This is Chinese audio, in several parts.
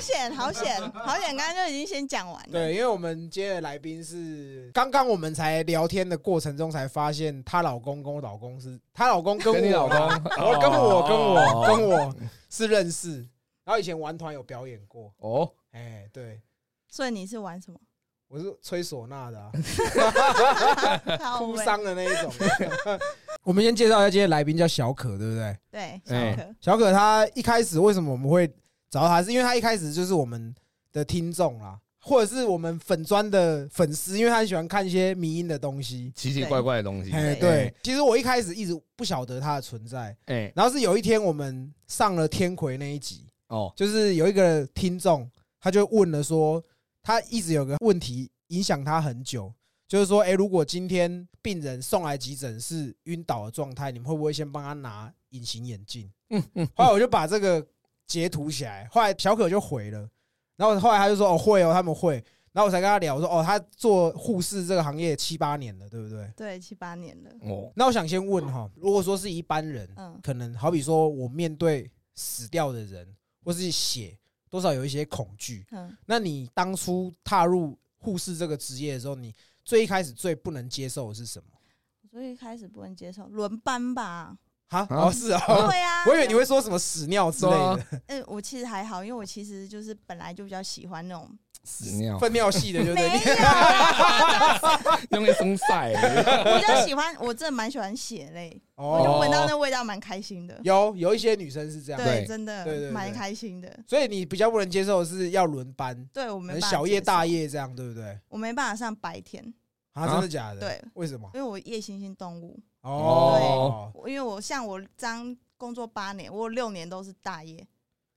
险，好险，好险！刚刚就已经先讲完了。对，因为我们今天的来宾是刚刚我们才聊天的过程中才发现，她老公跟我老公是，她老公跟跟你老我，公，我跟我跟我哦跟我是认识，然后以前玩团有表演过，哦，哎，对，所以你是玩什么？我是吹唢呐的 哭丧的那一种。我们先介绍一下今天的来宾叫小可，对不对？对，哎小可。小可他一开始为什么我们会找到他，是因为他一开始就是我们的听众啦，或者是我们粉砖的粉丝，因为他很喜欢看一些迷音的东西。奇奇怪怪的东西，哎，对对，其实我一开始一直不晓得他的存在，哎，然后是有一天我们上了天魁那一集，哦，就是有一个听众，他就问了说，他一直有个问题影响他很久，就是说，哎，如果今天病人送来急诊是晕倒的状态，你们会不会先帮他拿隐形眼镜？嗯嗯，后来我就把这个截图起来，后来小可就回了，然后后来他就说，哦，会哦，他们会，然后我才跟他聊，我说，哦，他做护士这个行业七八年了，对不对？对，七八年了。哦，那我想先问哈，如果说是一般人，嗯可能好比说我面对死掉的人或是血，多少有一些恐惧。嗯，那你当初踏入护士这个职业的时候，你最一开始最不能接受的是什么？所以一开始不能接受轮班吧？哈，啊？哦，是啊，对啊，我以为你会说什么屎尿之类的，嗯，我其实还好，因为我其实就是本来就比较喜欢那种，屎尿，粪尿系的，对。不没对？有，用一声晒，我就喜欢，我真的蛮喜欢血类，我就哦，闻到那味道蛮开心的。有有一些女生是这样，对，真的对对的蛮开心的。所以你比较不能接受的是要轮班，对我没可能办法小夜大，夜这样，对不对？我没办法上白天，啊，啊真的假的？对，为什么？因为我夜行性动物。哦，我因为我像我这样工作八年，我有六年都是大夜，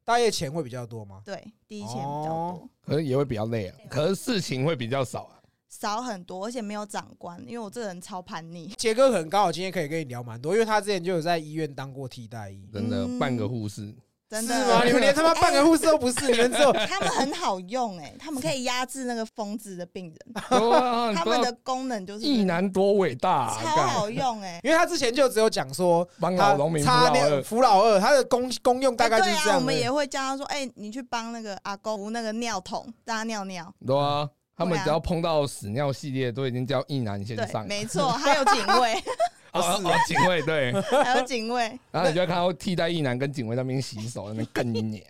大夜钱会比较多吗？对，第一钱比较哦多，可能也会比较累啊，可是事情会比较少啊。少很多，而且没有长官，因为我这人超叛逆。杰哥很刚好今天可以跟你聊蛮多，因为他之前就有在医院当过替代医，真的嗯半个护士，真是吗？的，你们连他妈半个护士都不是，你们只有 他们很好用哎、他们可以压制那个疯子的病人，对啊他们的功能就是意男多伟大啊，超好用哎、因为他之前就只有讲说帮他老农民扶老二，扶老二，他的功功用大概就是哎对啊，这样的。我们也会教他说，哎、你去帮那个阿公扶那个尿桶，让他尿尿。对啊，他们对啊。只要碰到屎尿系列，都已经叫意男先，上，没错，还有警卫，哦是哦，警卫对，还有警卫，然后你就会看到替代役男跟警卫那边洗手，那边更你娘。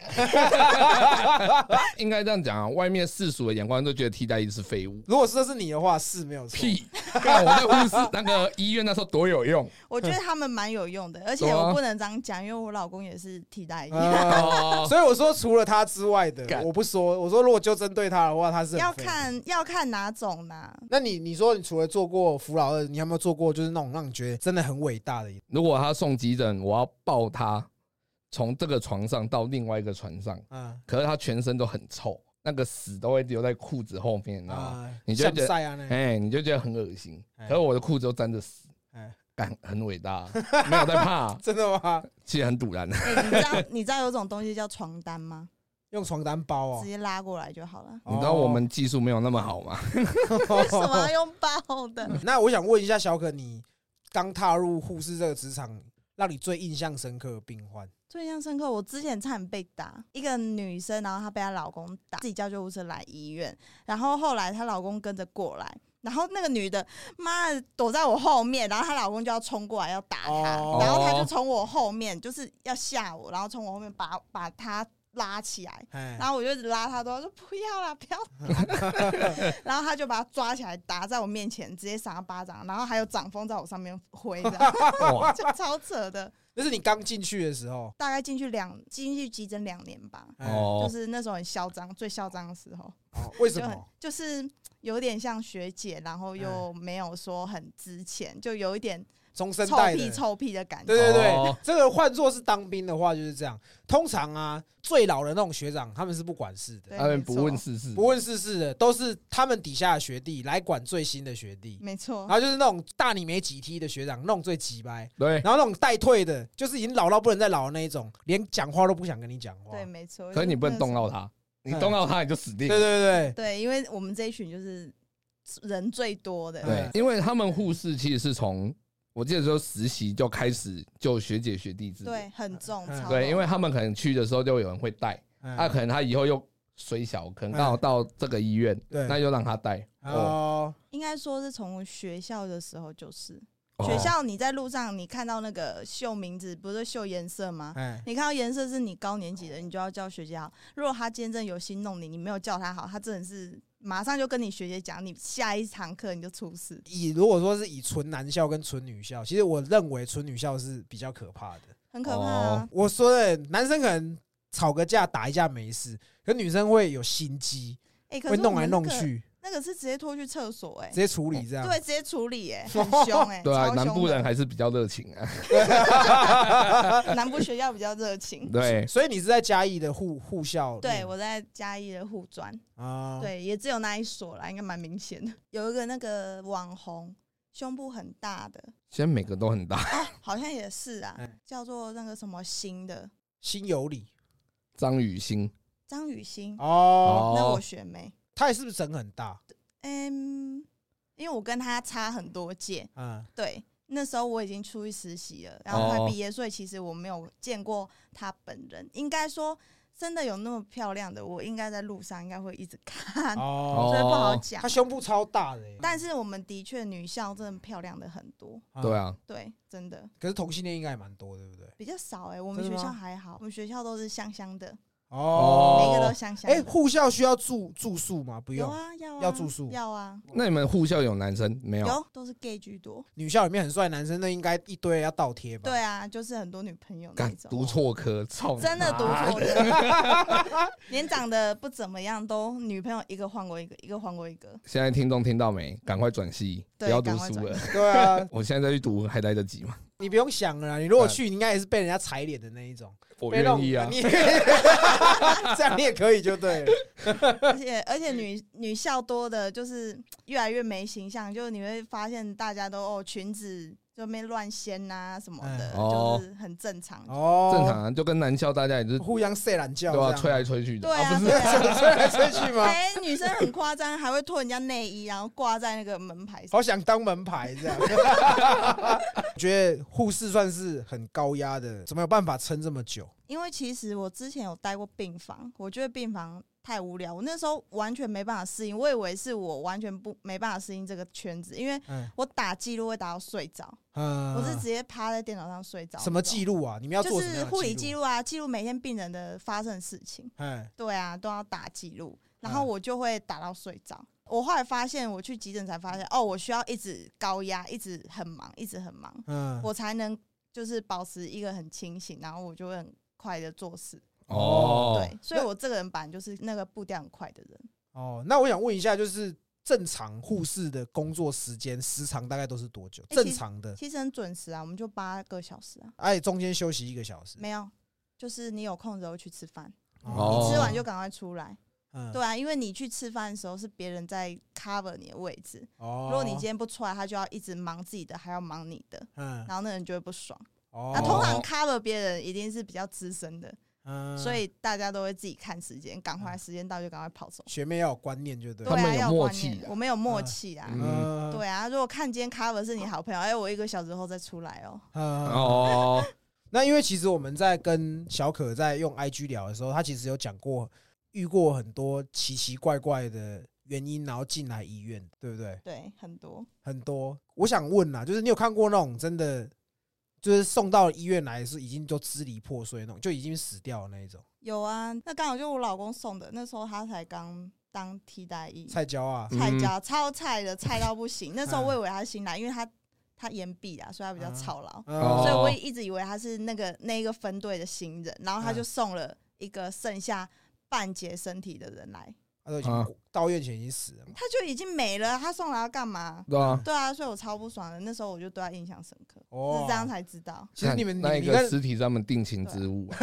应该这样讲啊，外面世俗的眼光都觉得替代役是废物。如果这是你的话，是没有错。屁！干我在护士那个医院那时候多有用我觉得他们蛮有用的，而且我不能这样讲，因为我老公也是替代役。所以我说，除了他之外的，我不说。我说，如果就针对他的话，他是要。看要看哪种呢？那你你说，你除了做过扶老二，你有没有做过就是那种让你觉得真的很伟大的？如果他送急诊，我要抱他从这个床上到另外一个床上，啊可是他全身都很臭，那个屎都会留在裤子后面，你知道吗？啊，你就觉得晒啊那哎、你就觉得很恶心。哎可是我的裤子都沾着屎，哎，干很伟大，没有在怕，真的吗？其实很堵然。哎、你知道你知道有种东西叫床单吗？用床单包哦直，接拉过来就好了。你知道我们技术没有那么好吗？为什么要用包的？那我想问一下小可，你刚踏入护士这个职场，让你最印象深刻的病患？最印象深刻，我之前差点被打，一个女生，然后她被她老公打，自己叫救护车来医院，然后后来她老公跟着过来，然后那个女的妈的躲在我后面，然后她老公就要冲过来要打她，哦然后她就从我后面就是要吓我，然后从我后面把把她拉起来。哎然后我就一直拉他，都说不要啦，不要。然后他就把他抓起来打在我面前，直接赏她巴掌，然后还有掌风在我上面挥，这样哇，就超扯的。那是你刚进去的时候，大概进去两进去急诊两年吧，就是那时候很嚣张，最嚣张的时候，哦为什么？就是有点像学姐，然后又没有说很值钱，就有一点中生臭代的，屁臭屁的感觉。对对对，哦这个换作是当兵的话就是这样。通常啊，最老的那种学长，他们是不管事的，对他们不问世事，不问世事的，都是他们底下的学弟来管最新的学弟。没错然，后就是那种大你没几梯的学长，那种最急掰。对，然后那种带退的，就是已经老到不能再老的那一种，连讲话都不想跟你讲话。对，没错。可是你不能动到。他，你动到他你就死定对了。对对对，因为我们这一群就是人最多的。对，因为他们护士其实是从我记得说实习就开始就学姐学弟制，对，很重，嗯超对，因为他们可能去的时候就有人会带，嗯那可能他以后又虽小，可能刚好到这个医院，对那就让他带。哦，哦，应该说是从学校的时候就是。哦学校你在路上你看到那个秀名字，不是秀颜色吗？哎，你看到颜色是你高年级的，你就要叫学姐好。如果他今天真的有心弄你，你没有叫他好，他真的是马上就跟你学姐讲，你下一堂课你就出事。以如果说是以纯男校跟纯女校，其实我认为纯女校是比较可怕的。很可怕啊！哦我说的男生可能吵个架打一架没事，可女生会有心机，会弄来弄去，那个是直接拖去厕所、哎直，接处理这样。对，直接处理、哎，很凶、哎，对啊，南部人的还是比较热情啊。南部学校比较热情。对，所以你是在嘉义的护护校对，我在嘉义的护专，啊，对，也只有那一所啦，应该蛮明显的。有一个那个网红，胸部很大的，现在每个都很大。哦，好像也是啊哎，叫做那个什么新的。心有理张雨欣，张雨欣，哦，那我哦，学妹，他也是不是整很大？嗯，因为我跟他差很多届，嗯，对，那时候我已经出去实习了，然后快哦毕业，所以其实我没有见过他本人。应该说，真的有那么漂亮的，我应该在路上应该会一直看，哦，所以不好哦讲。他。胸部超大的欸，但是我们的确女校真的漂亮的很多，对，啊，对，真的。可是同性恋应该也蛮多，对不对？比较少哎、我们学真的吗？校还好，我们学校都是香香的，哦，每个都香香的。哎，护校需要住住宿吗？不用，有啊，要啊要住宿要啊，那你们护校有男生没有？有都是 gay 居多。女校里面很帅男生，那应该一堆要倒贴吧？对啊，就是很多女朋友那干种。读错科，操！真的读错的，连长得不怎么样，都女朋友一个换过一个，一个换过一个。现在听众听到没？赶快转系，不对要读赶快转书了。对啊，我现在再去读还来得及吗？你不用想了啦，你如果去，你应该也是被人家踩脸的那一种。我愿意啊你。也这样你也可以就对了。而且而且女女校多的，就是越来越没形象，就是你会发现大家都哦裙子就没乱掀呐什么的，就是很正常。哦，正常啊，就跟男校大家也是互相睡懒觉，对啊，吹来吹去的。对啊，不对是，啊。吹来吹去吗？哎、女生很夸张，还会脱人家内衣，然后挂在那个门牌上。好想当门牌这样。我觉得护士算是很高压的，怎么有办法撑这么久？因为其实我之前有待过病房，我觉得病房太无聊，我那时候完全没办法适应。我以为是我完全不没办法适应这个圈子，因为嗯我打记录会打到睡着，嗯，我是直接趴在电脑上睡着。什么记录啊？你们要做护理记记录？啊，记录每天病人的发生的事情。哎，对啊，都要打记录，然后嗯我就会打到睡着。我后来发现，我去急诊才发现，哦，我需要一直高压，一直很忙，一直很忙，嗯，我才能就是保持一个很清醒，然后我就会很快的做事。哦，对，所以我这个人本来就是那个步调很快的人。哦，那我想问一下，就是正常护士的工作时间时长大概都是多久？欸正常的，其实很准时啊，我们就八个小时啊，哎中间休息一个小时。没有，就是你有空的时候去吃饭，哦你吃完就赶快出来。嗯，对啊，因为你去吃饭的时候是别人在 cover 你的位置，哦，如果你今天不出来，他就要一直忙自己的，还要忙你的，嗯，然后那人就会不爽。哦，那通常 cover 别人一定是比较资深的，嗯所以大家都会自己看时间，赶快时间到就赶快跑走。学妹要有观念，就对了。对啊，他们有要观默契我们有默契啊。对啊，如果看今天 cover 是你好朋友，哎，我一个小时后再出来哦。嗯，哦，那因为其实我们在跟小可在用 IG 聊的时候，他其实有讲过遇过很多奇奇怪怪的原因，然后进来医院，对不对？对，很多。很多。我想问啊，就是你有看过那种真的，就是送到医院来是已经都支离破碎那种，就已经死掉的那一种。有啊，那刚好就我老公送的，那时候他才刚当替代役，菜椒啊，菜椒超菜的，菜到不行。那时候嗯。我以为他新来，因为他他延毕啊，所以他比较操劳，哦。所以我也一直以为他是那个那一个分队的新人，然后他就嗯送了一个剩下半截身体的人来，他都已经啊到院前已经死了嘛。他就已经没了，他送来要干嘛？对啊，对啊，所以我超不爽的。那时候我就对他印象深刻，哦是这样才知道。其实你们那一你你跟个尸体是他们定情之物，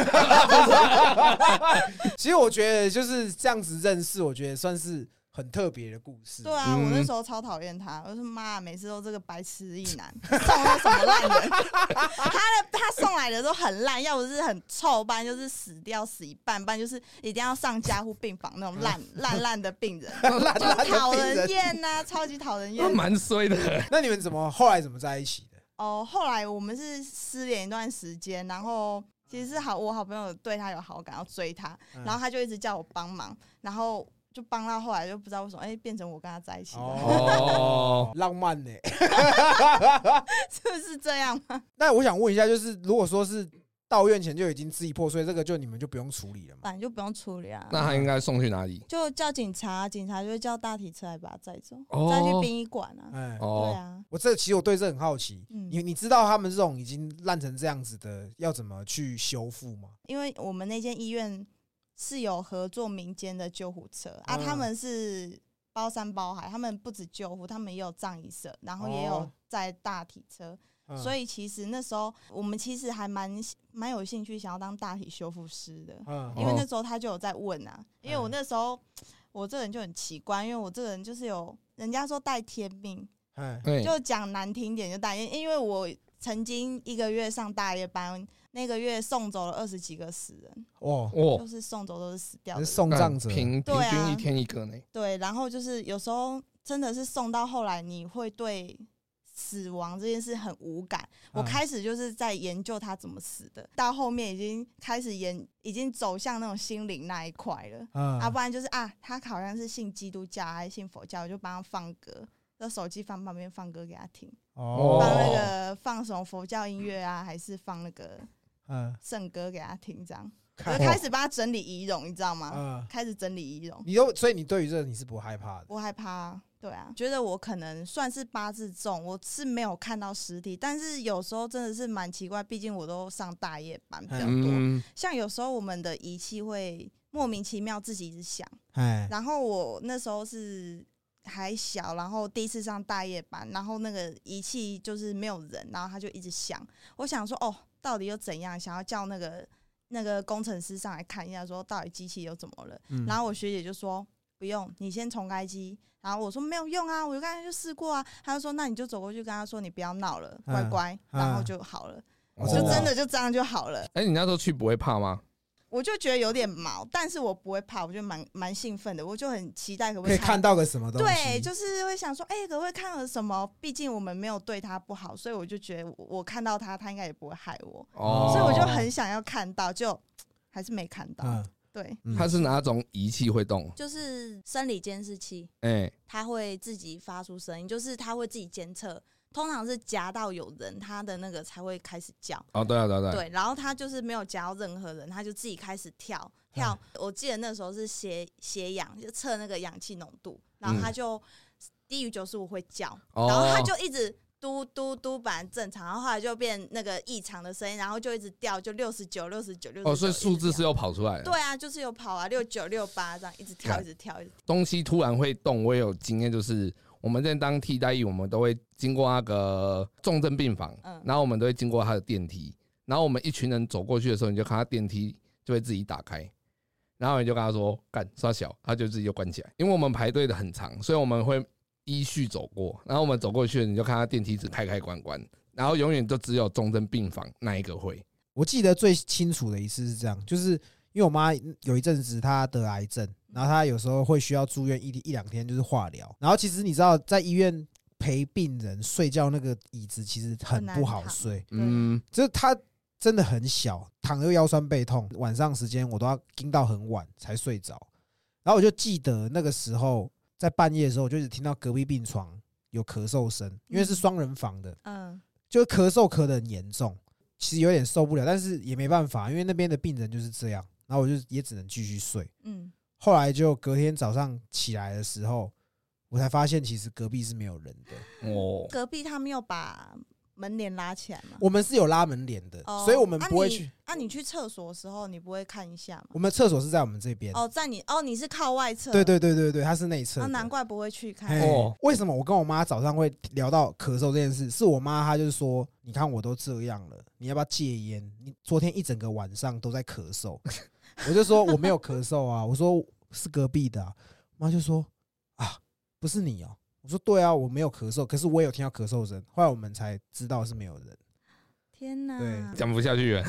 其实我觉得就是这样子认识，我觉得算是很特别的故事。对啊，嗯我那时候超讨厌他，我说妈，每次都这个白痴一男送的什么烂人，他的他送来的都很烂，要不是很臭，不然就是死掉死一半，不然就是一定要上加护病房那种烂 烂烂的病人，就讨人。厌呐、超级讨人那厌。蛮衰的。那你们怎么后来怎么在一起的？哦，后来我们是失联一段时间，然后其实是好，我好朋友对他有好感，要追他，嗯然后他就一直叫我帮忙，然后就帮他后来就不知道为什么，哎、变成我跟他在一起了，哦，浪漫呢、是不是这样吗？那我想问一下，就是如果说是到院前就已经支离破碎，这个就你们就不用处理了嘛？反正就不用处理啊。那他应该送去哪里？就叫警察，警察就会叫大体车来把他载走，哦再去殡仪馆啊。哎，对哦，啊，我这其实我对这很好奇，嗯你你知道他们这种已经烂成这样子的，要怎么去修复吗？因为我们那间医院是有合作民间的救护车啊，嗯。他们是包山包海，他们不止救护，他们也有葬仪社，然后也有哦。载大体车，嗯。所以其实那时候我们其实还蛮蛮有兴趣想要当大体修复师的，嗯因为那时候他就有在问啊，因为我嗯。那时候我这人就很奇怪，因为我这个人就是有人家说带天命，哎，就讲难听点就带，因因为我曾经一个月上大夜班，那个月送走了二十几个死人，哦，哇。就，是送走都是死掉的人。送葬者，平平对啊。均一天一个呢。对，然后就是有时候真的是送到后来，你会对死亡这件事很无感。我嗯开始就是在研究他怎么死的，到后面已经开始研，已经走向那种心灵那一块了。嗯啊，不然就是啊，他好像是信基督教还是信佛教，我就帮他放歌，在手机放旁边放歌给他听，哦。放那个放什么佛教音乐啊，还是放那个嗯，圣歌给他听，这样。我就开始帮他整理仪容，你知道吗？嗯，开始整理仪容。你都所以你对于这个你是不害怕的，不害怕、啊，对啊，觉得我可能算是八字重，我是没有看到实体，但是有时候真的是蛮奇怪，毕竟我都上大夜班比较多，嗯，像有时候我们的仪器会莫名其妙自己一直响，哎，然后我那时候是还小，然后第一次上大夜班，然后那个仪器就是没有人，然后他就一直响，我想说哦，到底又怎样？想要叫那个那个工程师上来看一下，说到底机器又怎么了？嗯然后我学姐就说不用，你先重开机。然后我说没有用啊，我就刚才就试过啊。她就说那你就走过去跟他说你不要闹了，乖嗯乖，嗯然后就好了，哦就真的的就这样就好了。哎，你那时候去不会怕吗？我就觉得有点毛，但是我不会怕，我觉得蛮蛮兴奋的，我就很期待可不可以看看到个什么东西，对，就是会想说，哎、可不可以看到什么？毕竟我们没有对他不好，所以我就觉得我我看到他，他应该也不会害我，哦所以我就很想要看到，就还是没看到。嗯，对，嗯它是哪种仪器会动？就是生理监视器，哎，它会自己发出声音，就是它会自己监测。通常是夹到有人，它的那个才会开始叫。哦，对啊，对啊，对然后它就是没有夹到任何人，它就自己开始跳跳。我记得那时候是血血氧，就测那个氧气浓度，然后它嗯就低于九十五会叫，哦然后它就一直嘟嘟嘟，本来正常，然后后来就变那个异常的声音，然后就一直掉，就六十九、六十九、六十哦，所以数字是有跑出来的。对啊，就是有跑啊，六九六八这样一直跳，一直跳，一直跳。东西突然会动，我也有经验，就是我们在当替代役，我们都会经过那个重症病房，嗯。然后我们都会经过他的电梯，然后我们一群人走过去的时候，你就看他电梯就会自己打开，然后你就跟他说干刷小，他就自己就关起来，因为我们排队的很长，所以我们会依序走过，然后我们走过去，你就看他电梯只开开关关，然后永远就只有重症病房那一个会，我记得最清楚的一次是这样，就是因为我妈有一阵子她得癌症，然后她有时候会需要住院一一两天，就是化疗。然后其实你知道，在医院陪病人睡觉那个椅子其实很不好睡，嗯，就是她真的很小，躺又腰酸背痛，晚上时间我都要盯到很晚才睡着。然后我就记得那个时候在半夜的时候，我就一直听到隔壁病床有咳嗽声，因为是双人房的，嗯，就咳嗽咳得很严重，其实有点受不了，但是也没办法，因为那边的病人就是这样，然后我就也只能继续睡。嗯，后来就隔天早上起来的时候，我才发现其实隔壁是没有人的，哦，隔壁他没有把门帘拉起来吗？我们是有拉门帘的，哦所以我们不会去。啊，你去厕所的时候，你不会看一下吗？我们厕所是在我们这边，哦，在你哦，你是靠外侧，对对对对对，它是内侧。难怪不会去看。嘿哦为什么我跟我妈早上会聊到咳嗽这件事？是我妈她就是说，你看我都这样了，你要不要戒烟？你昨天一整个晚上都在咳嗽，我就说我没有咳嗽啊，我说是隔壁的、啊，妈就说啊，不是你哦、我说对啊，我没有咳嗽，可是我有听到咳嗽声，后来我们才知道是没有人。天哪！对讲不下去了，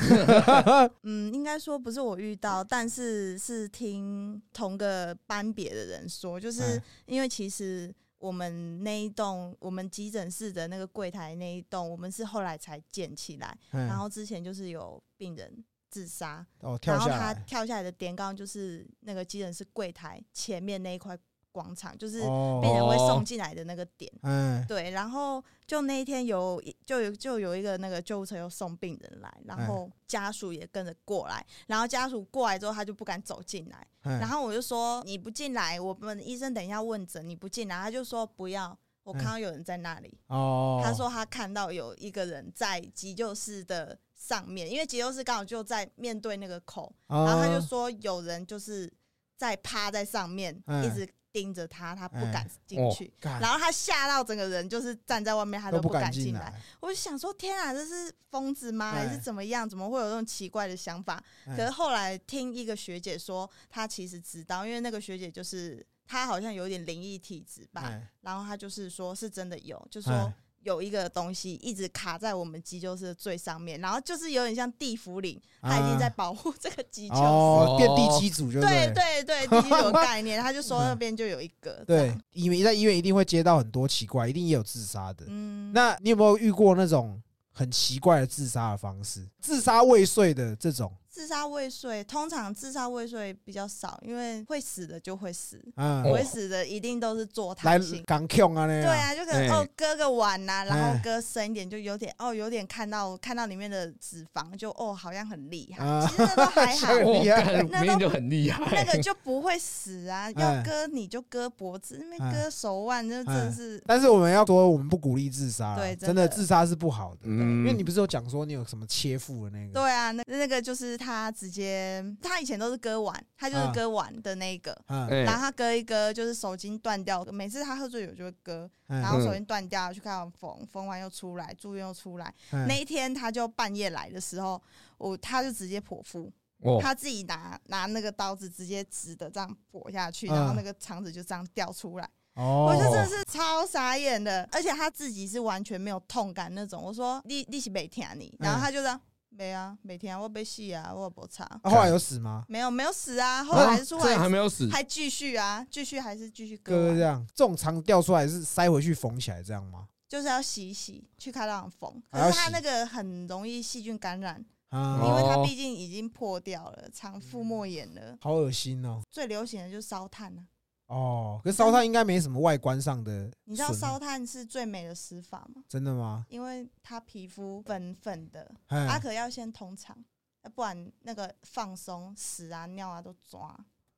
嗯，应该说不是我遇到，但是是听同个班别的人说，就是哎因为其实我们那一栋，我们急诊室的那个柜台那一栋，我们是后来才建起来，然然后之前就是有病人自杀，哦，跳然后下来，他跳下来的点刚好就是那个急诊室柜台前面那一块广场，就是哦，病人会哦送进来的那个点。嗯，对，然后就那一天有一就有就有一个那个救护车又送病人来，然后家属也跟着过来，然后家属过来之后他就不敢走进来，嗯然后我就说你不进来，我们医生等一下问诊，你不进来，他就说不要，我看到有人在那里，哦，他说他看到有一个人在急救室的上面，因为急救室刚好就在面对那个口，哦，然后他就说有人就是在趴在上面，嗯一直盯着他，他不敢进哦去。干然后他吓到整个人，就是站在外面，他都不敢进进来。，我就想说，天啊，这是疯子吗？哎还是怎么样？怎么会有这种奇怪的想法？哎可是后来听一个学姐说，她其实知道，因为那个学姐就是她好像有点灵异体质吧，哎然后她就是说是真的有，就说哎有一个东西一直卡在我们急救室的最上面，然后就是有点像地府灵，它已经在保护这个急救室。哦，变第哦七组就对对对对，第一有概念，他就说那边就有一个。对，因为在医院一定会接到很多奇怪，一定也有自杀的。嗯，那你有没有遇过那种很奇怪的自杀的方式？自杀未遂的这种，自杀未遂，通常自杀未遂比较少，因为会死的就会死，嗯不，会死的一定都是坐来躺性。港 Q 啊那样，对啊，就可能哎哦割个碗呐、然后哎割深一点，就有点哦有点看到看到里面的脂肪，就哦好像很厉害，啊其实那都还好，很我厉害那都就很厉害，那个就不会死啊。要哎割你就割脖子，那边哎割手腕，那真的是但是我们要说，我们不鼓励自杀，对真的真的自杀是不好的。嗯因为你不是有讲说你有什么切腹的那个？对啊，那那个就是他直接，他以前都是割腕，他就是啊割腕的那个。然后他割一割，就是手筋断掉。每次他喝醉酒就会割，嗯然后手筋断掉，去看到缝，缝完又出来，住院又出来。嗯那一天他就半夜来的时候，我他就直接剖腹，哦，他自己拿拿那个刀子直接直的这样剖下去，嗯然后那个肠子就这样掉出来。哦，我就真的是超傻眼的，而且他自己是完全没有痛感那种。我说你你是没听啊你，然后他就这样没啊每天啊，我被戏啊，我不差，啊后来有死吗？没有没有死啊，后来还是出这样还来没有死，还继续啊，继续还是继续割这样，这种肠掉出来是塞回去缝起来这样吗？就是要洗一洗，去开刀房缝。可是它那个很容易细菌感染，啊因，为它哦毕竟已经破掉了，肠腹膜炎了。好恶心哦。最流行的就是烧炭啊，哦，可是烧炭应该没什么外观上的你知道损烧炭是最美的死法吗？真的吗？因为它皮肤粉粉的，它哎，可要先通肠，要不然那个放松屎啊尿啊都抓，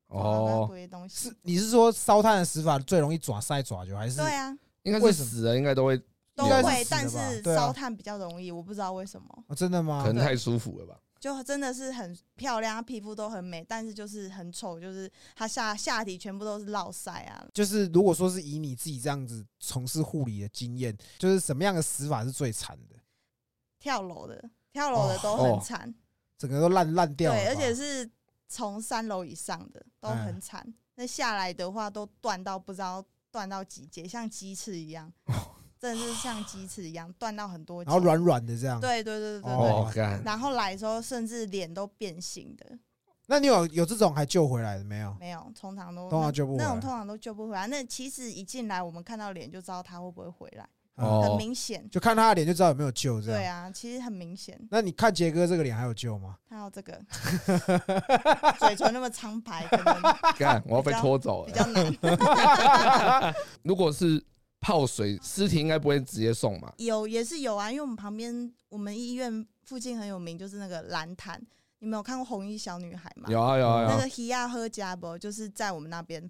哦，鬼东西是。你是说烧炭的死法最容易抓塞爪就还是？对啊，应该是死了，应该都会，都会，但是烧炭比较容易，我不知道为什么。哦，真的吗可？能太舒服了吧？就真的是很漂亮，她皮肤都很美，但是就是很丑，就是她下下体全部都是落腮啊。就是如果说是以你自己这样子从事护理的经验，就是什么样的死法是最惨的？跳楼的，跳楼的都哦很惨，整个都烂烂掉了，对，而且是从三楼以上的都哎很惨。那下来的话都断到不知道断到几节，像鸡翅一样，真的是像鸡翅一样 断到很多。然后软软的这样。对对对对对哦哦，干，然后来的时候甚至脸都变形的，那你有有这种还救回来的没有？没有，通常都通常救不回来那种通常都救不回来。那其实一进来，我们看到脸就知道他会不会回来，哦很明显。就看他的脸就知道有没有救这样。对啊，其实很明显。那你看杰哥这个脸还有救吗？还有这个 嘴唇那么苍白，可能 干，我要被拖走了。比较难。如果是泡水，尸体应该不会直接送嘛？有也是有啊，因为我们旁边我们医院附近很有名，就是那个蓝潭。你们有看过红衣小女孩吗？有啊有啊有啊那个。希亚赫加伯就是在我们那边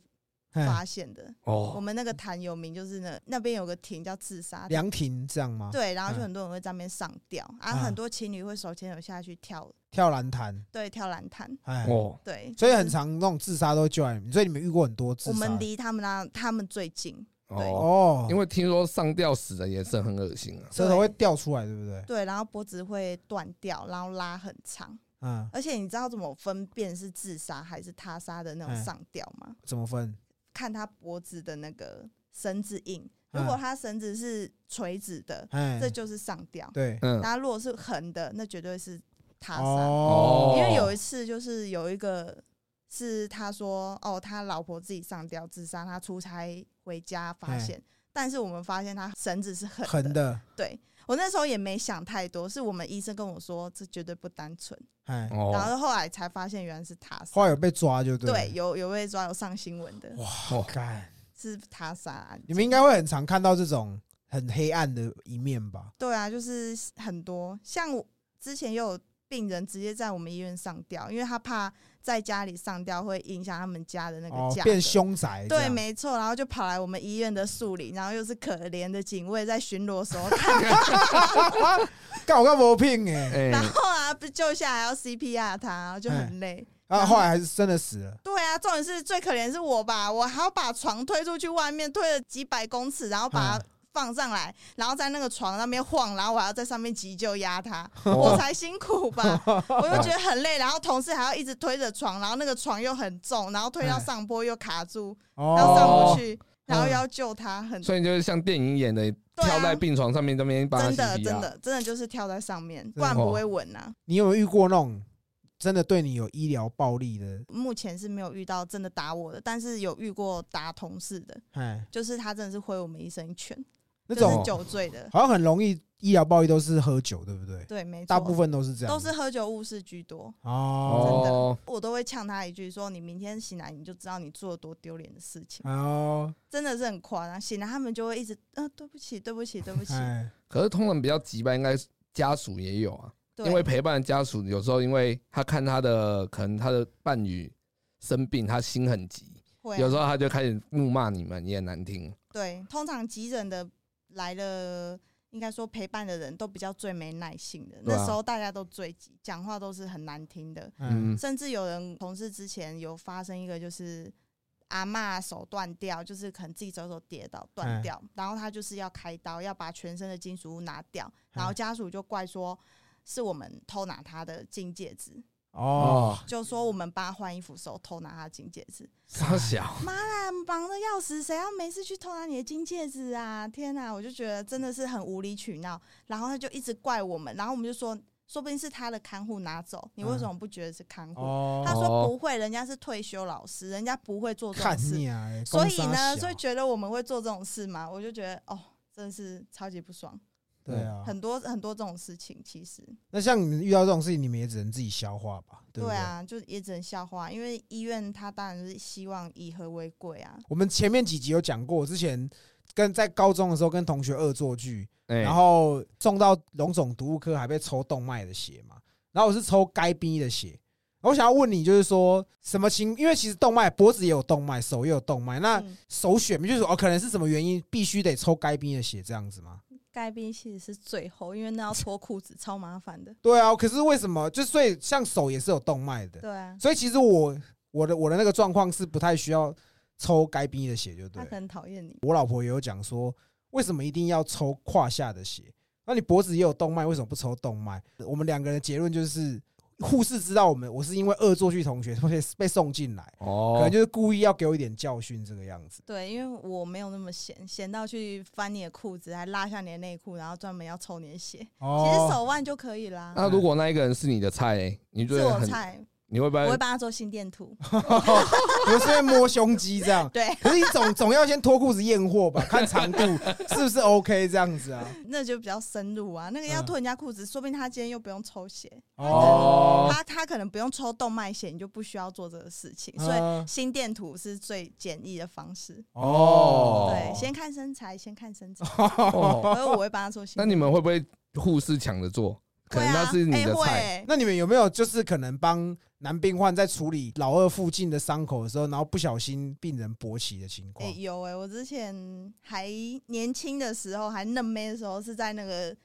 发现的哦。我哦，们那个潭有名，就是那那边有个亭叫自杀凉亭这样吗？，对，然后就嗯很多人会在那边上吊，啊，嗯很多情侣会手牵手下去跳，跳蓝潭，对，跳蓝潭，哎，哦，对，所以很常那种自杀都会救来你们，所以你们遇过很多自杀。我们离他们那他们最近，哦，哦，因为听说上吊死的也是很恶心啊。舌头会掉出来，对不对？对，然后脖子会断掉，然后拉很长，嗯，而且你知道怎么分辨是自杀还是他杀的那种哎。上吊吗？怎么分？看他脖子的那个绳子印，嗯。如果他绳子是垂直的，哎，这就是上吊；对，嗯，然后如果是横的，那绝对是他杀。哦，因为有一次就是有一个是他说哦，他老婆自己上吊自杀，他出差回家发现，但是我们发现他绳子是横的。横的，对我那时候也没想太多，是我们医生跟我说这绝对不单纯，哎，然哦，后后来才发现原来是他杀。后来有被抓就对。对，有有被抓，有上新闻的，哇，哦干，是他杀案。你们应该会很常看到这种很黑暗的一面吧？对啊，就是很多，像我之前也有病人直接在我们医院上吊，因为他怕在家里上吊会影响他们家的那个哦价、，变凶宅对，没错，然后就跑来我们医院的树林，然后又是可怜的警卫在巡逻的时候看，干我干没病哎，哎。然，后啊，不救下来要 CPR 他，然后就很累。然后后来还是真的死了。对啊，重点是最可怜是我吧，我还要把床推出去外面，推了几百公尺，然后把它放上来，然后在那个床那边晃，然后我还要在上面急救压他，我才辛苦吧，我又觉得很累，然后同事还要一直推着床，然后那个床又很重，然后推到上坡又卡住，然后上哦不，去，然后又要救他，很所以就是像电影演的，啊跳在病床上面这边帮他真的真的真的就是跳在上面，不然不会稳啊。你有没有遇过那种真的对你有医疗暴力的？目前是没有遇到真的打我的，但是有遇过打同事的，哎，就是他真的是挥我们一拳，那种就是酒醉的。好像很容易医疗暴力都是喝酒，对不对？对，没错，大部分都是这样，都是喝酒误事居多。哦真的，我都会呛他一句说：“你明天醒来你就知道你做了多丢脸的事情。哦，”真的是很夸张。醒来他们就会一直啊、对不起，对不起，对不起。哎，可是通常比较急吧，应该是家属也有啊，因为陪伴的家属有时候因为他看他的可能他的伴侣生病，他心很急，啊有时候他就开始怒骂你们，也难听。对，通常急诊的来了，应该说陪伴的人都比较最没耐性的。啊那时候大家都最急，讲话都是很难听的。嗯嗯，甚至有人同事之前有发生一个，就是阿嬷手断掉，就是可能自己走走跌倒断嗯掉，然后他就是要开刀，要把全身的金属物拿掉，然后嗯家属就怪说是我们偷拿他的金戒指，哦，就说我们帮他换衣服的时候偷拿他的金戒指。傻小，妈啦，忙的要死，谁要没事去偷拿你的金戒指啊？天哪，我就觉得真的是很无理取闹。然后他就一直怪我们，然后我们就说，说不定是他的看护拿走，你为什么不觉得是看护？哦，他说哦不会，人家是退休老师，人家不会做这种事。啊，欸所以呢，所以觉得我们会做这种事吗？我就觉得哦，真的是超级不爽。对啊，很多很多这种事情，其实那像你们遇到这种事情，你们也只能自己消化吧，对不对？啊，就也只能消化，因为医院他当然是希望以和为贵啊。我们前面几集有讲过，我之前跟在高中的时候跟同学恶作剧，哎然后送到龙总毒物科，还被抽动脉的血嘛。然后我是抽该逼的血。我想要问你，就是说什么情？因为其实动脉脖子也有动脉，手也有动脉，那嗯首选就是哦，可能是什么原因必须得抽该逼的血这样子吗？该冰其实是最后，因为那要脱裤子，超麻烦的。对啊，可是为什么？就所以像手也是有动脉的，对啊，所以其实我我的我的那个状况是不太需要抽该冰的血，就对他可。能讨厌你。我老婆也有讲说，为什么一定要抽胯下的血？那你脖子也有动脉，为什么不抽动脉？我们两个人的结论就是，护士知道我们我是因为恶作剧同学被被送进来，可哦能，就是故意要给我一点教训这个样子。对，因为我没有那么闲，闲到去翻你的裤子，还拉下你的内裤，然后专门要抽你的血。其实哦，手腕就可以啦，那如果那一个人是你的菜欸，你觉得菜，你会不会我会帮他做心电图。不是在摸胸肌这样，对，可是你总总要先脱裤子验货吧，看长度 是不是 OK 这样子啊？那就比较深入啊。那个要嗯脱人家裤子，说不定他今天又不用抽血，哦，他他可能不用抽动脉血，你就不需要做这个事情。所以嗯心电图是最简易的方式。哦，对，先看身材，先看身材，哦所以我会帮他做心那电图。你们会不会护士抢着做？可能那是你的菜，欸那你们有没有就是可能帮男病患在处理老二附近的伤口的时候，然后不小心病人勃起的情哎、况？有哎、我之前还年轻的时候，还嫩妹的时候，是在那个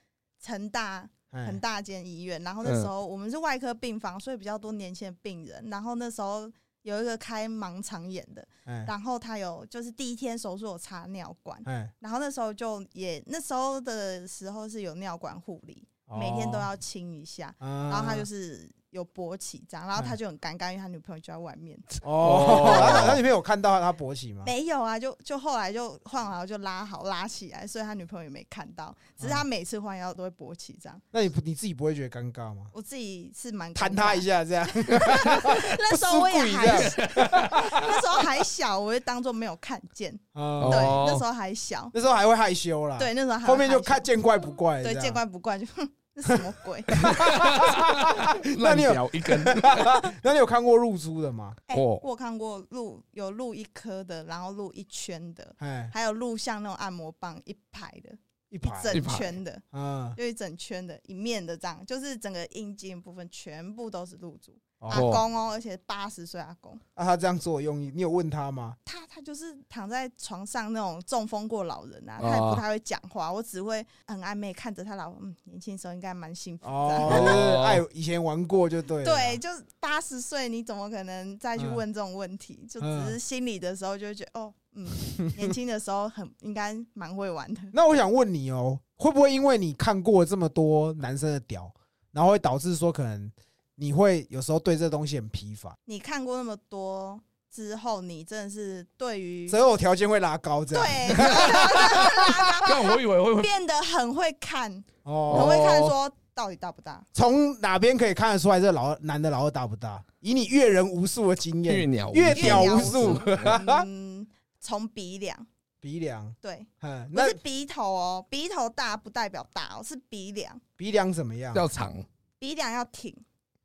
成大哎很大间医院，然后那时候我们是外科病房，所以比较多年轻的病人。然后那时候有一个开盲肠炎的，哎然后他有就是第一天手术有插尿管，哎，然后那时候就也那时候的时候是有尿管护理，每天都要清一下。哦，然后他就是是有勃起这样，然后他就很尴尬，因为他女朋友就在外面。哦 哦，他他女朋友有看到他勃起吗？没有啊，就就后来就换好就拉好拉起来，所以他女朋友也没看到，只是他每次换药都会勃起这样。那你不你自己不会觉得尴尬吗？我自己是蛮弹他一下，下这样，那时候我也还这那时候还小，我就当做没有看见。哦对，哦那时候还小，那时候还会害羞啦。，对，那时候还后面就看见怪不怪。对见怪不怪，就 什么鬼？那你有一根，那你有看过露珠的吗？我有看过露有露一颗的，然后露一圈的，哎，还有露像那种按摩棒一排的，一一排，整圈的，嗯，就一整圈的，一面的这样，就是整个阴茎部分全部都是露珠。哦阿公哦，而且八十岁阿公，那他这样做的用意，你有问他吗？他他就是躺在床上那种中风过老人啊，哦他也不太会讲话，我只会很暧昧看着他老，嗯，年轻时候应该蛮幸福的。哦，就是爱以前玩过就对。对，，就八十岁，你怎么可能再去嗯问这种问题？就只是心里的时候就会觉得，哦，嗯，年轻的时候很应该蛮会玩的。那我想问你哦，会不会因为你看过这么多男生的屌，然后会导致说可能你会有时候对这东西很疲乏，你看过那么多之后，你真的是对于择偶条件会拉高这样？对 但我以为会变得很会看，哦很哦，会看说到底大不大。从哪边可以看得出来这老二男的老二大不大？以你阅人无数的经验，越鸟越无数屌无数从鼻梁，鼻梁，对，嗯，那不是鼻头哦，鼻头大不代表大哦，是鼻梁，鼻梁怎么样？要长，鼻梁要挺，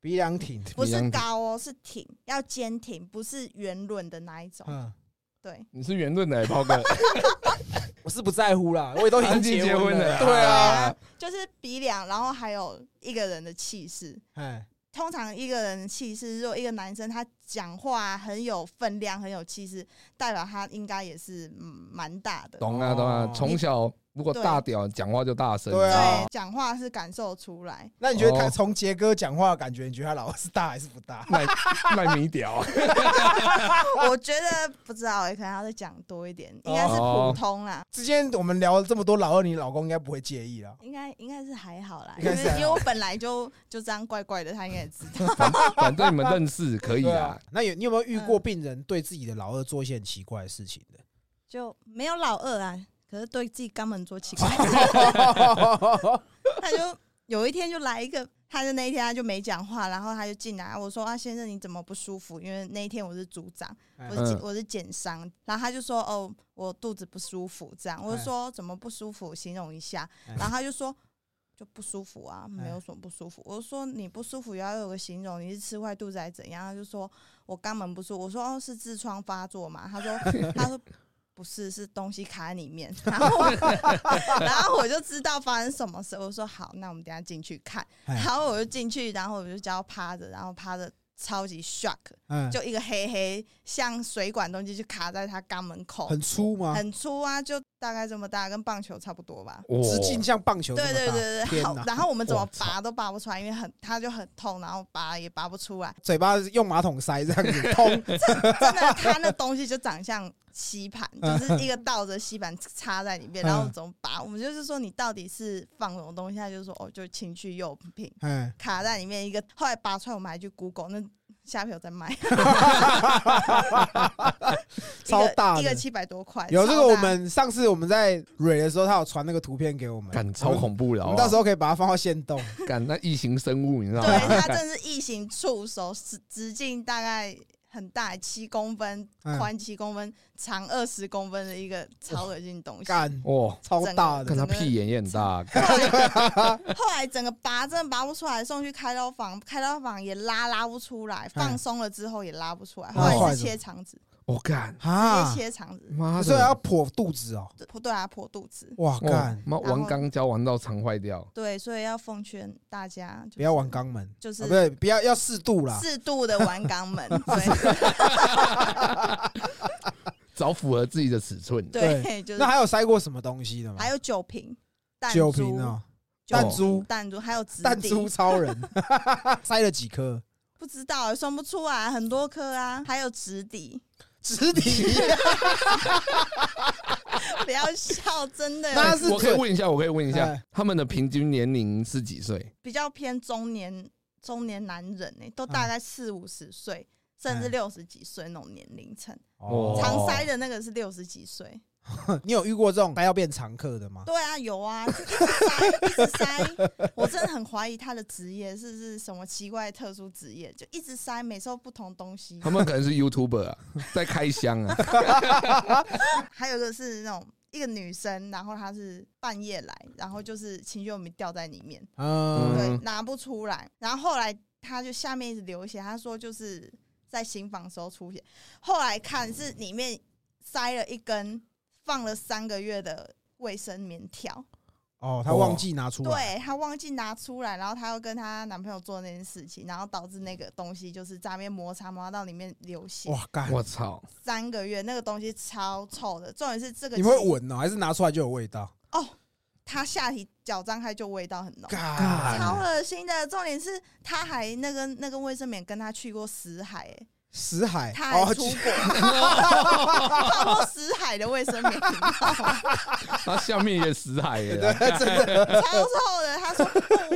鼻梁挺，不是高哦，是挺，要坚挺，不是圆润的那一种。嗯，对，你是圆润的，炮哥，我是不在乎啦，我也都已经结婚婚了。对啊，就是鼻梁，然后还有一个人的气势。哎，通常一个人的气势，如果一个男生他讲话很有分量、很有气势，代表他应该也是嗯蛮大的。懂啊懂啊哦，从小如果大屌讲话就大声，对啊对，讲话是感受出来。那你觉得看哦从杰哥讲话的感觉，你觉得他老二是大还是不大？卖卖米屌，我觉得不知道哎、可能要再讲多一点，应该是哦普通啦，之前我们聊了这么多老二，你老公应该不会介意啦。应该应该是还好啦，因为因为我本来就就这样怪怪的，他应该也知道。反正你们认识可以啊。，那有你有没有遇过病人对自己的老二做一些很奇怪的事情的？就没有老二啊，可是对自己肛门做奇怪，他就有一天就来一个，他就那一天他就没讲话，然后他就进来，我说啊先生你怎么不舒服？因为那一天我是组长，我是嗯我是减伤，然后他就说哦我肚子不舒服这样，我就说怎么不舒服？形容一下，哎然后他就说。就不舒服啊，没有什么不舒服。我就说你不舒服也要有个形容，你是吃坏肚子还是怎样？他就说我肛门不舒服。我说哦是痔疮发作嘛？他说他说不是，是东西卡在里面。然后 然后我就知道发生什么事。我说好，那我们等下进去看。哎然后我就进去，然后我就叫他趴着，然后趴着超级 shock，嗯，就一个黑黑像水管东西就卡在他肛门口，很粗吗？很粗啊，就大概这么大，跟棒球差不多吧。直径像棒球这对。对对对，好，然后我们怎么拔都拔不出来，因为很他就很痛，然后拔也拔不出来。嘴巴用马桶塞这样子 通，真的，他那东西就长像吸盘，嗯就是一个倒着吸盘插在里面，嗯然后怎么拔？我们就是说你到底是放什么东西？他就说哦，就情趣用品嗯，卡在里面一个。后来拔出来，我们还去 Google 那虾皮有在卖，超大。一个七百多块。有这个，我们上次我们在蕊的时候，他有传那个图片给我们，感超恐怖的，我们到时候可以把它放到线动。感那异形生物，你知道对吗？它真的是异形触手，直直径大概很大，七公分嗯。宽七公分，长二十公分的一个超恶心的东西。干，哇，超大的，看他屁眼也很大，干后来整个拔真的拔不出来，送去开刀房，开刀房也拉拉不出来，放松了之后也拉不出来，后来是切肠子，我干，直啊接！切肠子，妈所以要的，剖肚子哦，对对啊，破肚子。哇哇干！妈玩钢胶玩到肠坏掉，对，所以要奉劝大家，就是不要玩，肛门，就是啊不对，不要要适度啦。适度的玩肛门。对 找符合自己的尺寸。对，就是那还有塞过什么东西的吗？还有酒瓶、弹酒珠瓶哦，弹珠，弹珠，还有纸弹笛珠超人，塞了几颗？不知道算不出来，很多颗啊，还有纸笛。直笛，不要笑，真的那是我可以问一下，我可以问一下哎，他们的平均年龄是几岁？比较偏中年中年男人呢、都大概四五十岁，甚至嗯六十几岁那种年龄层。哦长塞的那个是六十几岁。你有遇过这种塞要变常客的吗？对啊，有啊，就一直塞，一直塞。我真的很怀疑他的职业是不是什么奇怪的特殊职业，就一直塞，每收不同东西。他们可能是 YouTuber 啊，在开箱啊。还有一个是那种一个女生，然后她是半夜来，然后就是情趣用品掉在里面，嗯，对，嗯拿不出来。然后后来她就下面一直流血，她说就是在新房时候出血，后来看是里面塞了一根放了三个月的卫生棉条。哦，她忘记拿出来，对她忘记拿出来，然后她又跟她男朋友做那件事情，然后导致那个东西就是在那边摩擦摩擦到里面流血，哇，干，我操！三个月那个东西超臭的。重点是这个你会其闻哦，还是拿出来就有味道？哦，她下体脚张开就味道很浓。干，超恶心的，重点是她还那个那个卫生棉跟她去过死海、欸，死海他出国，泡过死海的卫生棉，他下面也死海耶啦，真的，超臭的。他说、哦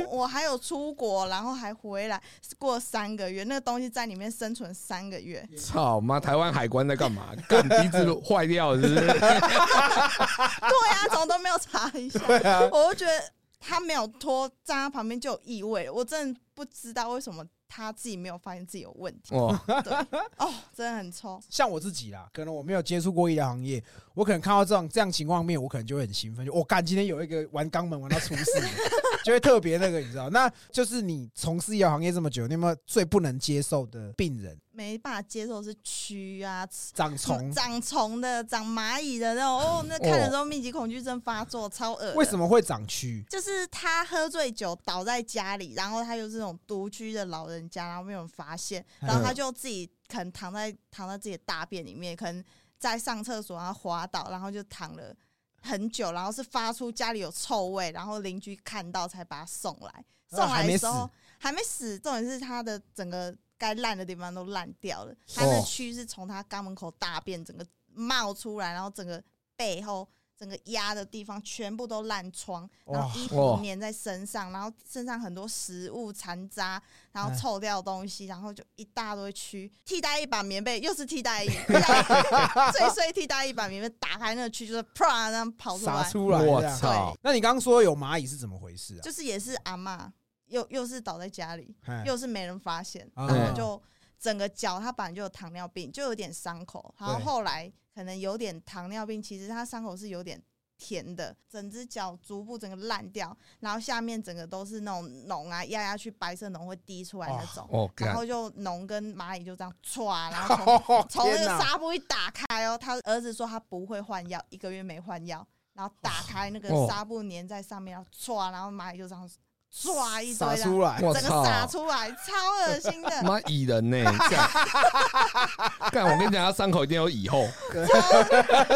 我还有出国，然后还回来，过三个月，那个东西在里面生存三个月，操妈！台湾海关在干嘛？干鼻子坏掉了是不是？对啊，怎么都没有查一下，啊，我就觉得他没有拖，站他旁边就有异味，我真的不知道为什么他自己没有发现自己有问题。哦，对，哦，真的很臭。像我自己啦，可能我没有接触过医疗行业，我可能看到这种这样情况面，我可能就会很兴奋，就我干、今天有一个玩肛门玩到出事的，就会特别那个，你知道？那就是你从事医疗行业这么久，你有没有最不能接受的病人？没办法接受是蛆啊、长虫？长虫的、长蚂蚁的那种。哦，那 看的时候密集恐惧症发作，超恶。为什？么会长蛆？就是他喝醉酒倒在家里，然后他又是那种独居的老人家，然后没有人发现，嗯然后他就自己可能躺在躺在自己的大便里面，可能在上厕所然后滑倒，然后就躺了。很久，然后是发出家里有臭味，然后邻居看到才把他送来。送来的时候还没死，重点是他的整个该烂的地方都烂掉了。他的哦蛆是从他肛门口大便整个冒出来，然后整个背后整个压的地方全部都烂疮，然后衣服哇粘在身上，然后身上很多食物残渣，然后哎臭掉的东西，然后就一大堆蛆。替代一把棉被，又是替代役，替代役最衰替代一把棉被打开，那个蛆就是啪这样跑出来，撒出来？我操！那你刚刚说有蚂蚁是怎么回事啊？就是也是阿嬷，又又是倒在家里，哎又是没人发现，啊然后就整个脚它本来就有糖尿病，就有点伤口，然后对后来可能有点糖尿病，其实他伤口是有点甜的，整只脚足部整个烂掉，然后下面整个都是那种脓啊，压下去白色脓会滴出来那种。哦，干然后就脓跟蚂蚁就这样歘，然后从从那个！纱布一打开哦，他儿子说他不会换药，一个月没换药，然后打开那个哦纱布粘在上面，然后歘，然后蚂蚁就这样唰一堆撒这样出来，我整个撒！出来，超恶心的，妈蚁人呢？干 干！我跟你讲，他伤口一定有蚁后。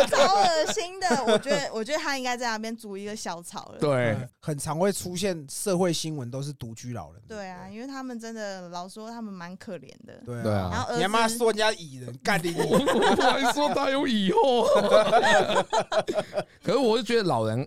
超恶心的。我觉得，我觉得他应该在那边筑一个小草了。对，嗯很常会出现社会新闻，都是独居老人。对啊，因为他们真的老说他们蛮可怜的。对对啊然后你他妈说人家蚁人干你！我还说他有蚁后。可是我就觉得老人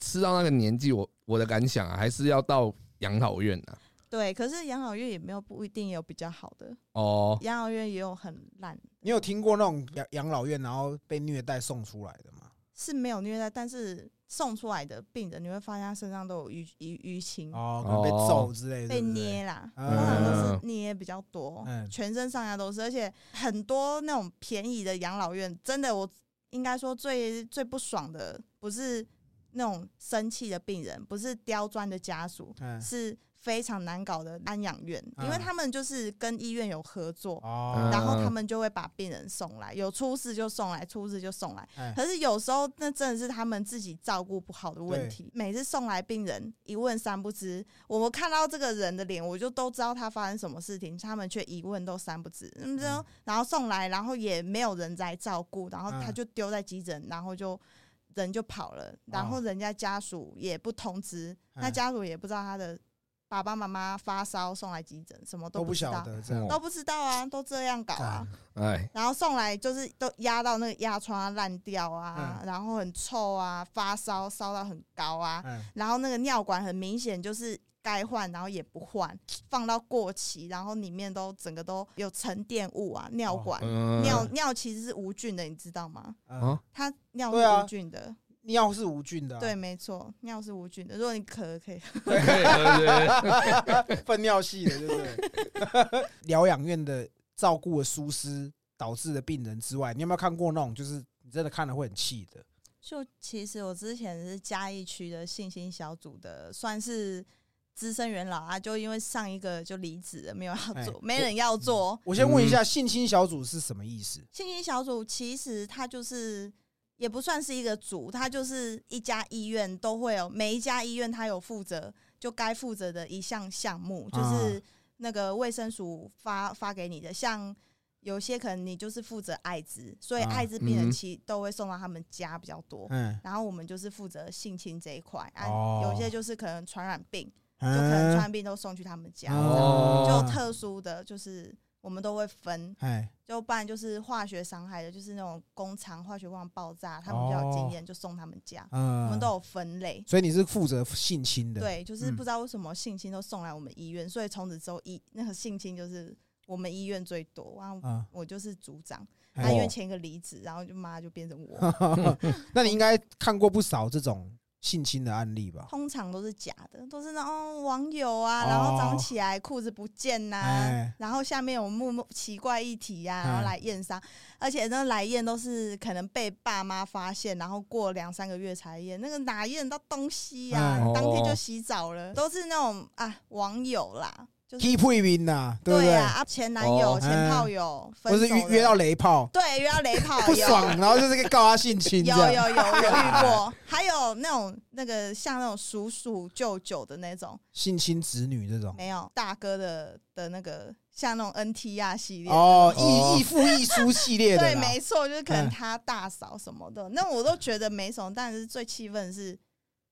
吃到那个年纪，我我的感想啊，还是要到养老院啊。对，可是养老院也没有不一定有比较好的，哦，养老院也有很烂，你有听过那种养养老院然后被虐待送出来的吗？是没有虐待，但是送出来的病人，你会发现他身上都有淤淤淤青。哦，可能被揍之类的，被捏啦，嗯。通常都是捏比较多，嗯。全身上下都是，而且很多那种便宜的养老院，真的我应该说最最不爽的，不是那种生气的病人，不是刁钻的家属，嗯是非常难搞的安养院，因为嗯他们就是跟医院有合作。哦，然后他们就会把病人送来，有出事就送来，出事就送来。哎可是有时候那真的是他们自己照顾不好的问题。每次送来病人一问三不知，我们看到这个人的脸，我就都知道他发生什么事情，他们却一问都三不知。嗯，就然后送来，然后也没有人在照顾，然后他嗯就丢在急诊，然后就人就跑了，然后人家家属也不通知，那嗯家属也不知道他的爸爸妈妈发烧送来急诊，什么都不知道，得这样。哦都不知道啊，都这样搞啊。哎，然后送来就是都压到那个压疮啊烂掉啊，嗯然后很臭啊，发烧烧到很高啊，嗯然后那个尿管很明显就是该换，然后也不换，放到过期，然后里面都整个都有沉淀物啊，尿管。嗯尿尿其实是无菌的，你知道吗？嗯啊，它尿是无菌的，尿是无菌的啊，对，没错，尿是无菌的。如果你渴可以，粪尿系的，对不对？疗养院的照顾的疏失导致的病人之外，你有没有看过那种就是你真的看了会很气的？就其实我之前是嘉义区的信心小组的，算是资深元老啊，就因为上一个就离职了，没有要哎做，没人要做。我先问一下，性侵小组是什么意思？性侵小组其实它就是也不算是一个组，它就是一家医院都会有，每一家医院它有负责就该负责的一项项目，就是那个卫生署发发给你的，像。有些可能你就是负责艾滋，所以啊艾滋病人嗯其都会送到他们家比较多。嗯，然后我们就是负责性侵这一块啊，哦有些就是可能传染病，就就可能传染病都送去他们家，哦。就特殊的就是我们都会分，哎，就不然就是化学伤害的，就是那种工厂化学工厂爆炸，他们比较有经验，就送他们家，嗯。我们都有分类。所以你是负责性侵的，，对，就是嗯不知道为什么性侵都送来我们医院，所以从此之后医那个性侵就是我们医院最多，然后嗯，我就是组长，哎他因为前一个离职，然后就妈就变成我，那你应该看过不少这种性侵的案例吧？通常都是假的，都是那种网友啊，哦。然后早上起来裤子不见呐、哎。然后下面有木木奇怪议题呀、然哎后来验伤，而且那来验都是可能被爸妈发现，然后过两三个月才验，那个哪验到东西呀、哎。当天就洗澡了，都是那种啊网友啦，就是 keep 配兵呐，对不对？对啊，啊前男友、哦前炮友，或分手了是约约到雷炮。对约到雷炮有不爽，然后就是告他性侵，有有有有遇 过，还有那种那个像那种叔叔舅舅的那种，性侵子女这种。没有大哥的的那个像那种 NTR 系列的哦，哦义义父义叔系列的对，啦，没错，就是可能嗯他大嫂什么的，那我都觉得没什么。但是最气愤的是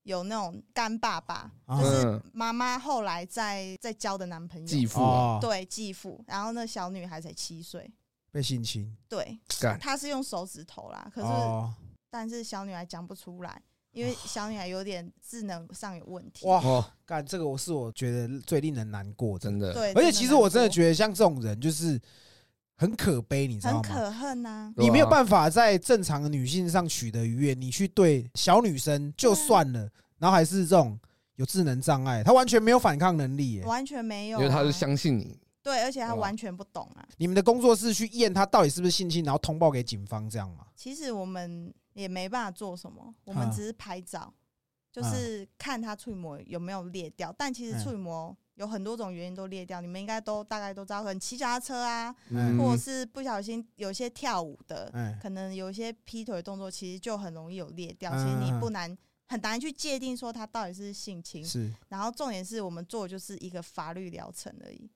有那种干爸爸，啊。就是嗯，妈妈后来在在交的男朋友，继父对继父，然后那小女孩才七岁，被性侵，对，干。他是用手指头啦，可是、哦，但是小女孩讲不出来，因为小女孩有点智能上有问题。哇，哦，干这个我是我觉得最令人难过，真的，对，而且其实我真的得觉得像这种人就是很可悲，你知道吗？很可恨呐、你没有，办法在正常的女性上取得愉悦，你去对小女生就算了，然后还是这种有智能障碍，她完全没有反抗能力耶。完全没有、啊，因为她是相信你，对，而且他完全不懂啊。你们的工作是去验她到底是不是性侵，然后通报给警方这样吗？其实我们也没办法做什么，我们啊只是拍照，就是看他处女膜有没有裂掉。但其实嗯处女膜有很多种原因都裂掉，你们应该都大概都知道，可能骑脚踏车啊，嗯。或者是不小心有些跳舞的，哎，可能有一些劈腿动作，其实就很容易有裂掉。嗯其实你嗯不难。很难去界定说他到底是性侵，是。然后重点是我们做的就是一个法律疗程而已，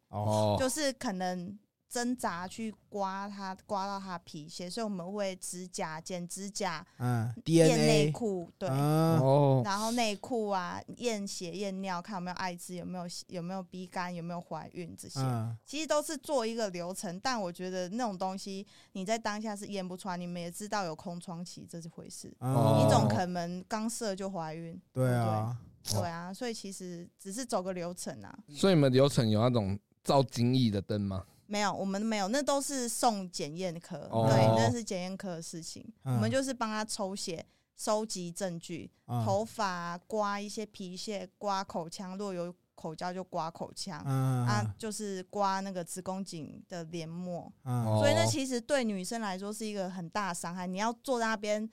就是可能挣扎去刮它，刮到它皮屑，所以我们会指甲、剪指甲、嗯验内裤，对，然后内裤啊，验血、验尿，看有没有艾滋，有没有有没有 B 肝，有没有怀孕这些。嗯，其实都是做一个流程，但我觉得那种东西你在当下是验不出来。你们也知道有空窗期这是回事，哦。你总可能刚射就怀孕，对啊，对？对啊，所以其实只是走个流程啊，所以你们流程有那种照精液的灯吗？没有，我们没有，那都是送检验科，哦对，那是检验科的事情。嗯我们就是帮他抽血、收集证据，嗯头发啊刮一些皮屑，刮口腔，如果有口交就刮口腔。嗯啊，就是刮那个子宫颈的黏膜，所以那其实对女生来说是一个很大的伤害。你要坐在那边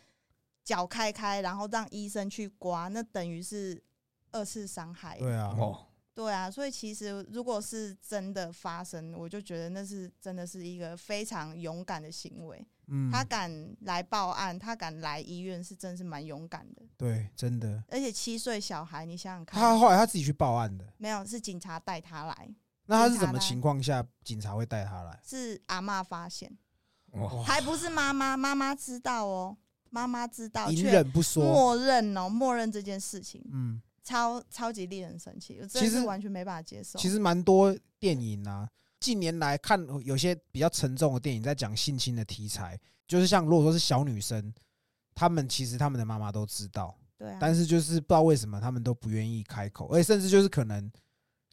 脚开开，然后让医生去刮，那等于是二次伤害。对啊，哦，对啊，所以其实如果是真的发生，我就觉得那是真的是一个非常勇敢的行为。嗯，他敢来报案，他敢来医院，是真是蛮勇敢的。对，真的，而且七岁小孩，你想想看，他后来他自己去报案的，没有是警察带他来，那他是什么情况下警察会带他来？是阿妈发现，哦，还不是妈妈，妈妈知道哦，妈妈知道，隐却忍不说，默认哦，默认这件事情，嗯，超超级令人生气，我真的是完全没办法接受。其实蛮多电影啊，近年来看有些比较沉重的电影，在讲性侵的题材，就是像如果说是小女生，她们其实她们的妈妈都知道，对啊，但是就是不知道为什么她们都不愿意开口，而且甚至就是可能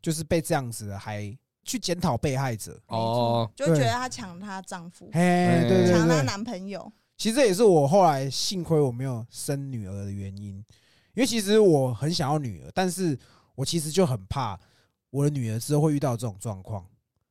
就是被这样子的，还去检讨被害者。哦，就觉得她抢她丈夫，哎，对对抢她，男朋友。其实这也是我后来幸亏我没有生女儿的原因，因为其实我很想要女儿，但是我其实就很怕我的女儿之后会遇到这种状况，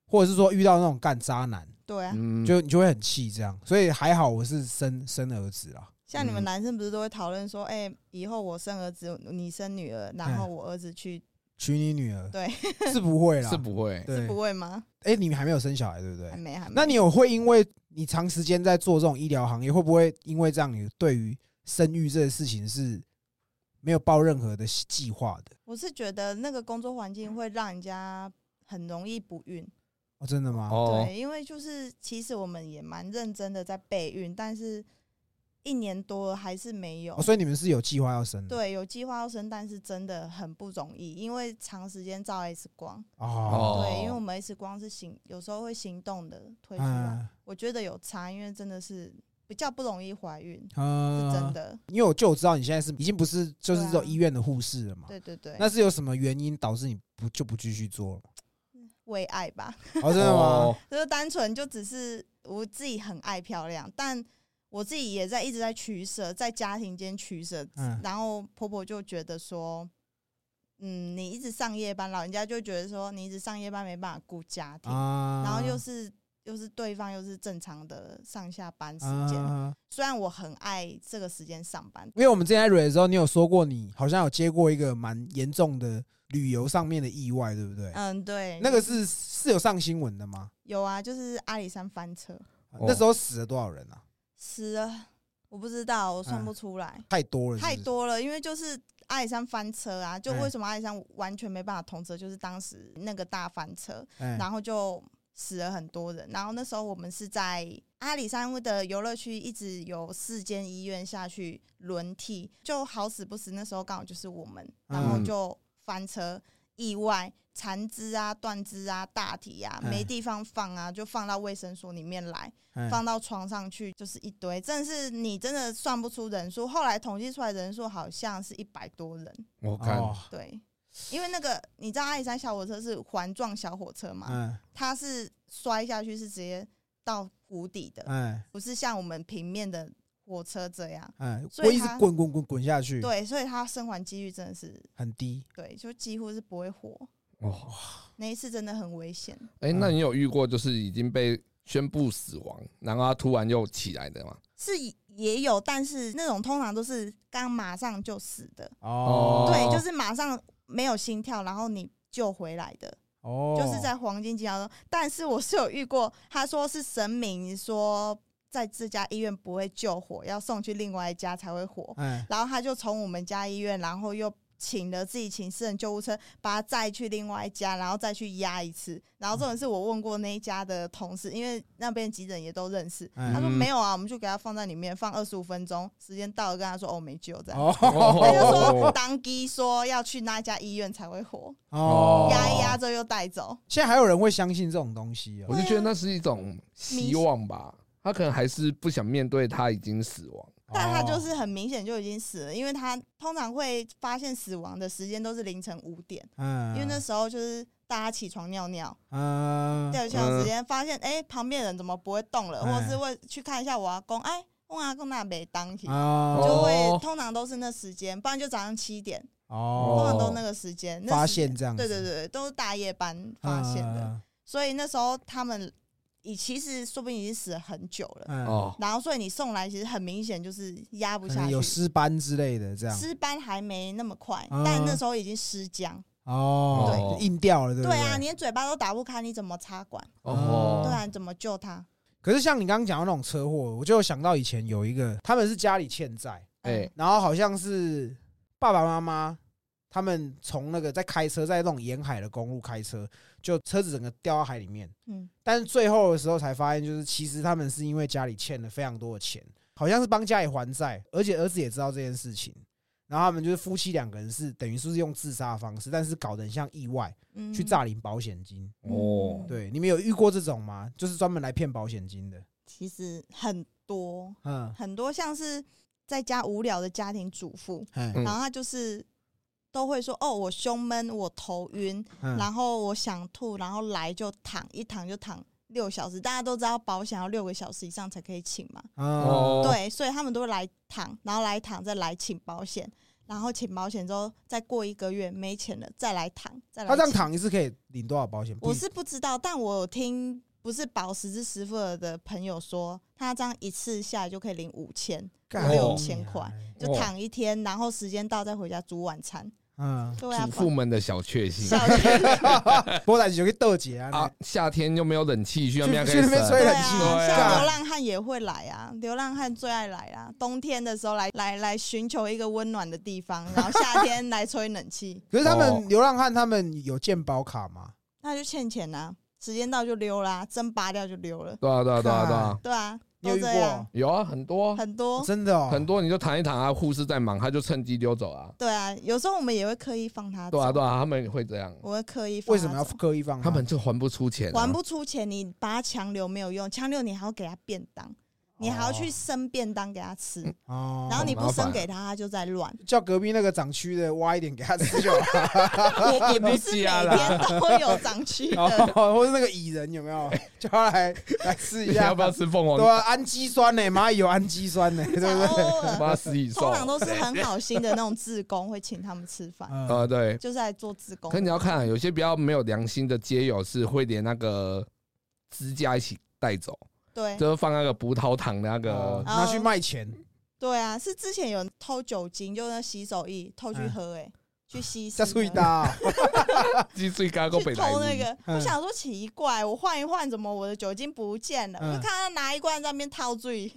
或者是说遇到那种干渣男，对啊，嗯，就你就会很气这样。所以还好我是生生儿子啦。像你们嗯男生不是都会讨论说，哎，以后我生儿子，你生女儿，然后我儿子去，娶你女儿对，是不会啦，是不会，是不。会吗？哎，你们还没有生小孩对不对还？没，还没。那你有会因为你长时间在做这种医疗行业，会不会因为这样，你对于生育这个事情是没有抱任何的计划的？我是觉得那个工作环境会让人家很容易不孕。哦，真的吗？哦，对，因为就是其实我们也蛮认真的在备孕，但是一年多了还是没有。哦，所以你们是有计划要生的？对，有计划要生，但是真的很不容易，因为长时间照 X 光。哦，对，因为我们 X 光是行，有时候会行动的推出来，嗯我觉得有差，因为真的是比较不容易怀孕，嗯是真。的。因为我就知道你现在是已经不是就是这种医院的护士了嘛，对对对，那是有什么原因导致你不就不继续做了？为爱吧，哦，真的吗？哦就是单纯就只是我自己很爱漂亮，但我自己也在一直在取舍，在家庭间取舍。嗯然后婆婆就觉得说，嗯，你一直上夜班，老人家就觉得说你一直上夜班没办法顾家庭，啊，然后又是又是对方又是正常的上下班时间。啊，虽然我很爱这个时间上班，因为我们之前在蕊的时候，你有说过你好像有接过一个蛮严重的旅游上面的意外，对不对？嗯，对，那个是是有上新闻的吗？有啊，就是阿里山翻车哦那时候死了多少人啊？死了，我不知道，我算不出来。太多了是不是，太多了，因为就是阿里山翻车啊，就哎为什么阿里山完全没办法通车，就是当时那个大翻车，哎然后就死了很多人。然后那时候我们是在阿里山的游乐区，一直有四间医院下去轮替，就好死不死，那时候刚好就是我们，然后嗯就翻车，意外。残肢啊、断肢啊、大体啊，哎没地方放啊，就放到卫生所里面来。哎放到床上去就是一堆，真的是你真的算不出人数。后来统计出来人数好像是一百多人，我看哦，对，因为那个你知道阿里山小火车是环状小火车嘛，嗯它是摔下去是直接到谷底的，哎不是像我们平面的火车这样。哎，我一直所以它滚滚滚滚下去，对，所以它生还几率真的是很低。对，就几乎是不会活。哦，那一次真的很危险，哎，那你有遇过就是已经被宣布死亡，然后他突然又起来的吗？是也有，但是那种通常都是刚马上就死的，哦，对，就是马上没有心跳，然后你救回来的，哦，就是在黄金期中。但是我是有遇过，他说是神明说在这家医院不会救活，要送去另外一家才会活。嗯然后他就从我们家医院，然后又请了自己请私人救护车，把他载去另外一家，然后再去压一次。然后这种是我问过那一家的同事，因为那边急诊也都认识。嗯他说没有啊，我们就给他放在里面放二十五分钟，时间到了跟他说哦没救这样。他哦就说当机说要去那家医院才会活，哦，压一压之后又带走。现在还有人会相信这种东西哦？我就觉得那是一种希望吧，他可能还是不想面对他已经死亡。但他就哦。是很明显就已经死了，因为他通常会发现死亡的时间都是凌晨五点，嗯，因为那时候就是大家起床尿尿，嗯。掉起床时间发现哎、诶旁边人怎么不会动了，哎或者是会去看一下我阿公，哎，我阿公那没当起，啊就会哦通常都是那时间，不然就早上七点，哦。通常都那个时间那发现这样子，对对对，都是大夜班发现的，嗯。所以那时候他们已其实说不定已经死了很久了。嗯，哦，然后，所以你送来其实很明显就是压不下去，有尸斑之类的这样，尸斑还没那么快，啊。但那时候已经尸僵。哦，对。硬掉了，对不对啊，你连嘴巴都打不开，你怎么插管？哦，对啊，你怎么救他？可是像你刚刚讲到那种车祸，我就有想到以前有一个，他们是家里欠债，嗯哎，然后好像是爸爸妈妈他们从那个在开车，在那种沿海的公路开车，就车子整个掉到海里面。嗯，但是最后的时候才发现，就是其实他们是因为家里欠了非常多的钱，好像是帮家里还债，而且儿子也知道这件事情。然后他们就是夫妻两个人是等于说是用自杀的方式，但是搞得很像意外嗯去诈领保险金。哦，对，你们有遇过这种吗？就是专门来骗保险金的。其实很多嗯，很多像是在家无聊的家庭主妇，哎嗯然后他就是都会说哦，我胸闷，我头晕，嗯然后我想吐，然后来就躺，一躺就躺六小时。大家都知道保险要六个小时以上才可以请嘛，哦，对，所以他们都会来躺，然后来躺再来请保险，然后请保险之后再过一个月没钱了再来躺，再来请。他这样躺一次可以领多少保险？我是不知道，但我有听不是保十之十富的朋友说，他这样一次下来就可以领五千，干六千块啊，就躺一天，然后时间到再回家煮晚餐。嗯，对啊主，妇们的小确幸小确波仔 就去斗姐啊 啊，，夏天又没有冷气，去那边可以去去那边吹冷气啊，对啊像流浪汉也会来啊，流浪汉最爱来啊，冬天的时候来来来寻求一个温暖的地方，然后夏天来吹冷气，可是他哦们流浪汉他们有健保卡吗？那就欠钱啊，时间到就溜啦，针拔掉就溜了，对啊，对啊，对啊，对啊，对啊，你有遇都这样，过？有啊，很多很多。真的哦，很多，你就躺一躺啊，护士在忙，他就趁机溜走啊。对啊，有时候我们也会刻意放他走，对啊，对啊，他们会这样，我会刻意放为什么要刻意放他？们就还不出钱啊，还不出钱，你把他强留没有用，强留你还要给他便当，你还要去生便当给他吃，哦？然后你不生给他，他就在乱。叫隔壁那个长区的挖一点给他吃就好。也也不是每天都有长蛆的，哦，或者那个蚁人有没有 叫他来来吃一下？要不要吃凤凰对？啊，氨基酸呢？蚂蚁有氨基酸呢，对不对？妈食蚁兽通常都是很好心的那种志工会请他们吃饭，嗯啊，对。就是来做志工。可你要看啊，有些比较没有良心的街友是会连那个支架一起带走，对。就是放那个葡萄糖的那哦。个，拿去卖钱，对啊，是之前有人偷酒精，就那洗手液偷去嗯喝，哎，去稀释这喝，最大。鸡最高够去北来偷那个，嗯。我想说奇怪，我换一换，怎么我的酒精不见了？嗯。我就看他拿一罐在那边套醉，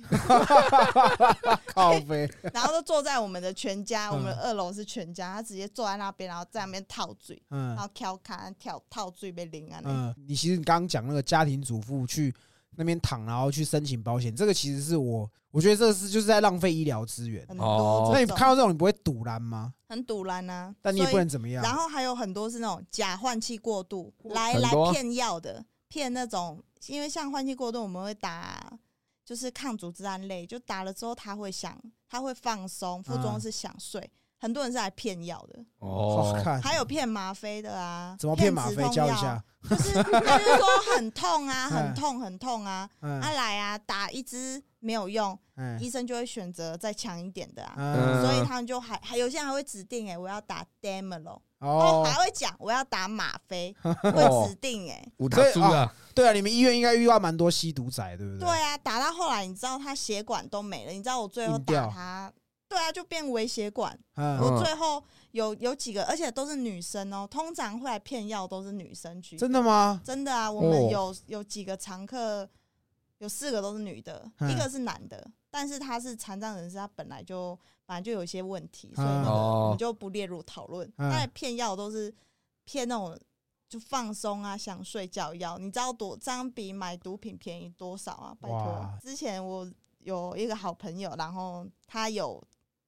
靠背，然后就坐在我们的全家，嗯。我们的二楼是全家，他直接坐在那边，然后在那边套醉，然嗯后跳卡跳套醉被淋啊，那嗯，你其实你刚刚讲那个家庭主妇去那边躺，然后去申请保险，这个其实是我我觉得这个是就是在浪费医疗资源。很哦多这那你看到这种，你不会堵拦吗？很堵拦啊，但你也所以不能怎么样。然后还有很多是那种假换气过度来来骗药的，骗那种，因为像换气过度，我们会打就是抗组织胺类，就打了之后他会想，他会放松，副作用嗯是想睡。很多人是来骗药的，好哦，看，还有骗吗啡的啊，怎么骗吗啡？止痛药。教一下。。就是他就是说很痛啊，嗯。很痛很痛啊，嗯。他来啊打一支没有用，嗯。医生就会选择再强一点的啊。嗯。所以他们就还还有些人还会指定哎、我要打 Demelo，哦，哦，还会讲我要打吗啡，会指定哎、五所以打猪啊，对啊，你们医院应该遇到蛮多吸毒仔，对不对？对啊，打到后来你知道他血管都没了，你知道我最后打他，对啊，就变微血管。嗯，我最后有有几个，而且都是女生哦，通常会来骗药都是女生居多，真的吗？真的啊，我哦们有有几个常客，有四个都是女的，嗯一个是男的，但是他是残障人士，他本来就本来就有一些问题，所以嗯那个哦我们就不列入讨论。嗯但骗药都是骗那种就放松啊、想睡觉药，你知道多这样比买毒品便宜多少啊？拜托哇，之前我有一个好朋友，然后他有。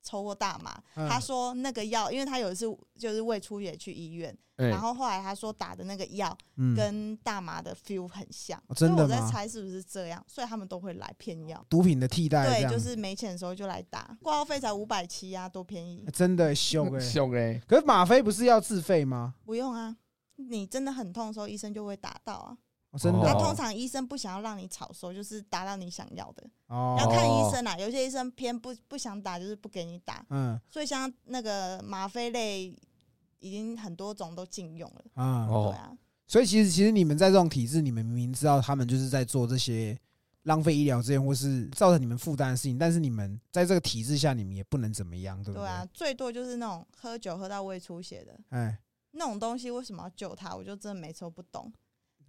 抽过大麻，嗯他说那个药，因为他有一次就是胃出血去医院，哎然后后来他说打的那个药嗯，跟大麻的 feel 很像，哦真的所以我在吗猜是不是这样，所以他们都会来骗药。毒品的替代，这对，样就是没钱的时候就来打，挂号费才五百七啊，多便宜！真的凶 哎。凶哎，可是吗啡不是要自费吗？不用啊，你真的很痛的时候，医生就会打到啊。哦真的哦那通常医生不想要让你草收，就是打到你想要的，哦，要看医生啦。有些医生偏不不想打，就是不给你打。嗯所以像那个吗啡类，已经很多种都禁用了。啊，哦对啊，所以其实其实你们在这种体制，你们明明知道他们就是在做这些浪费医疗资源或是造成你们负担的事情，但是你们在这个体制下，你们也不能怎么样，对不对？对啊，最多就是那种喝酒喝到胃出血的哎，那种东西，为什么要救他？我就真的每次都不懂。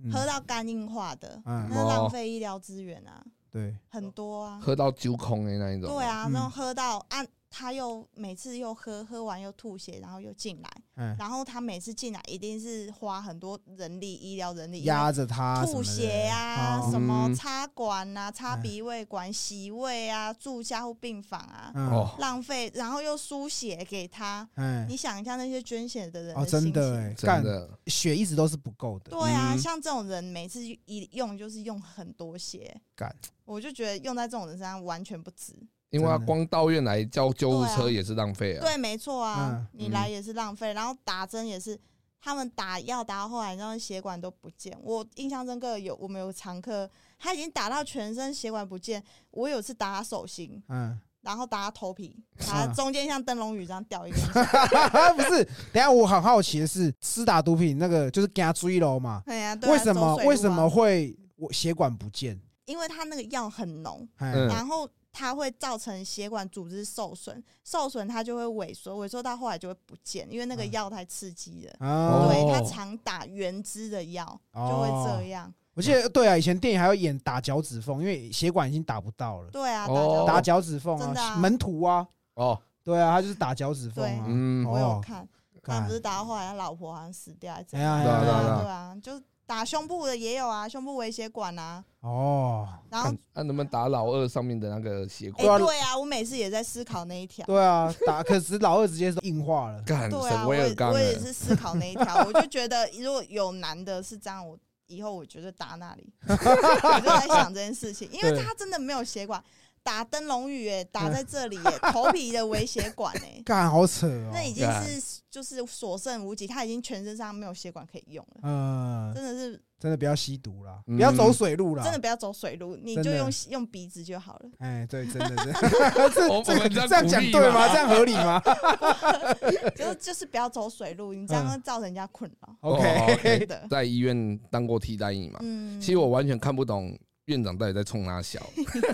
嗯。喝到肝硬化的，嗯。那浪费医疗资源啊，对，很多啊。喝到酒空的那一种，对，啊，嗯。那种喝到啊，他又每次又喝，喝完又吐血，然后又进来，哎，然后他每次进来一定是花很多人力、医疗人力，压着他吐血啊，哦。什么嗯。插管啊、插哎。鼻胃管、洗胃啊、住加护病房啊，浪费，然后又输血给他。哎，你想一下那些捐血的人。真的哎，干真的，血一直都是不够的，对啊，嗯。像这种人每次一用就是用很多血，干，我就觉得用在这种人身上完全不值。因为他光到院来叫救护车也是浪费啊。对，没错啊嗯，你来也是浪费，然后打针也是，他们打药打到后来，然后血管都不见。我印象深刻有我们有常客，他已经打到全身血管不见，我有次打他手心，嗯，然后打他头皮，打他中间像灯笼雨这样掉一根。不是，等下我很好奇的是，施打毒品那个就是给他追了嘛？对呀，对啊为什么为什么会我血管不见？因为他那个药很浓，然后它会造成血管组织受损，受损它就会萎缩，萎缩到后来就会不见，因为那个嗯药太刺激了。啊，对，哦它常打原汁的药就会这样。我记得对啊，以前电影还要演打脚趾缝，因为血管已经打不到了，对啊，哦打脚脚趾缝啊，真的啊门徒啊，哦，对啊，他就是打脚趾缝啊。嗯我有哦看，但看不是打到后来他老婆好像死掉还是怎哎呀样？对哎呀哎呀啊，对啊，就打胸部的也有啊，胸部微血管啊，哦，然后看那能不能打老二上面的那个血哎、管？对啊对啊，我每次也在思考那一条。对啊，打 可是老二直接是硬化了。干对啊，我也我也是思考那一条，我就觉得如果有男的是这样，我以后我觉得打那里，我就在想这件事情，因为他真的没有血管，打灯笼雨哎，打在这里哎，头皮的微血管哎，干好扯哦。那已经是就是所剩无几，他已经全身上没有血管可以用了，嗯，真的是真的不要吸毒啦，嗯不要走水路啦。真的不要走水路，你就用用鼻子就好了。哎，对，真的，真的 这这样讲对吗？这样合理吗 就就是不要走水路，你这样会造成人家困扰。哦？OK，真的，在医院当过替代役嘛，嗯，其实我完全看不懂院长到底在冲哪小。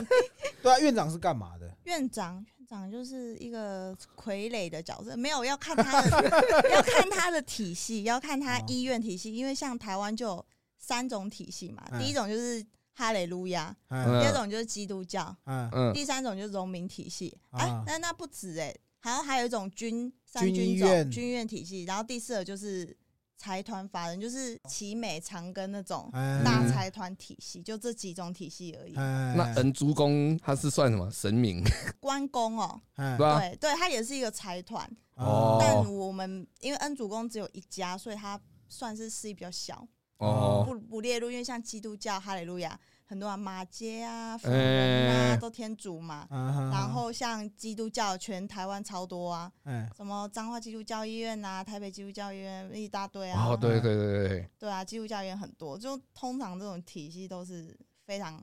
对啊，院长是干嘛的？院长，院长就是一个傀儡的角色，没有要看他的，要看他的体系，要看他哦。医院体系，因为像台湾就有三种体系嘛，嗯第一种就是哈雷路亚，第二种就是基督教，嗯嗯，第三种就是农民体系。哎、啊。那那不止哎、好像还有一种军三军种军院体系，然后第四个就是财团法人，就是奇美长庚那种嗯大财团体系，就这几种体系而已。嗯那恩珠公他是算什么神明？关公哦，嗯对吧？对他，也是一个财团。哦但我们因为恩主公只有一家，所以他算是势力比较小，哦，不不列入。因为像基督教哈利路亚，很多啊马街啊、福人啊、哎都天主嘛。嗯然后像基督教，全台湾超多啊，嗯什么彰化基督教医院啊、台北基督教医院一大堆啊。哦，对对对对，对啊，基督教医院很多，就通常这种体系都是非常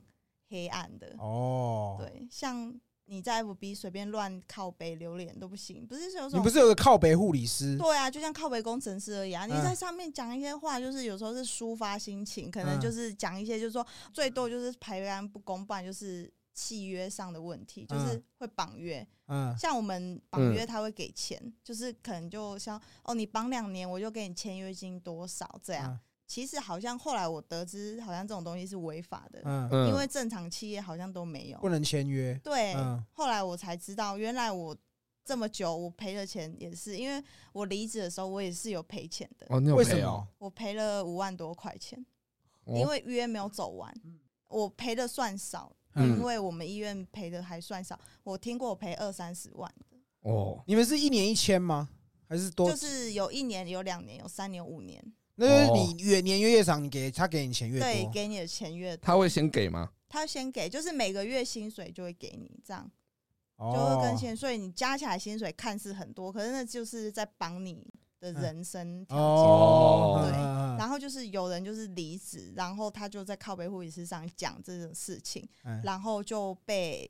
黑暗的。哦，对，像你在 FB 随便乱靠北留言都不行，不是有你不是有个靠北护理师？对啊，就像靠北工程师而已啊。你嗯在上面讲一些话，就是有时候是抒发心情，可能嗯就是讲一些，就是说最多就是排班不公，不然就是契约上的问题，就是嗯会绑约。嗯像我们绑约他会给钱，就是可能就像哦，你绑两年我就给你签约金多少这样。嗯其实好像后来我得知，好像这种东西是违法的，嗯，嗯，因为正常企业好像都没有不。能签约。对，嗯后来我才知道，原来我这么久我赔的钱也是，因为我离职的时候我也是有赔钱的，哦，你有为什赔哦么？？我赔了五万多块钱，哦因为约没有走完，我赔的算少，嗯因为我们医院赔的还算少，我听过我赔二三十万的，哦，你们是一年一签吗？还是多？就是有一年、有两年、有三年、有五年，那就是你越年月越长，你给他给你钱越多对，多。给你的钱越多，他会先给吗？他先给，就是每个月薪水就会给你这样。就会哦跟薪，所以你加起来薪水看似很多，可是那就是在帮你的人生条件。哦，对然后就是有人就是离职，然后他就在靠背护理师上讲这种事情，嗯然后就被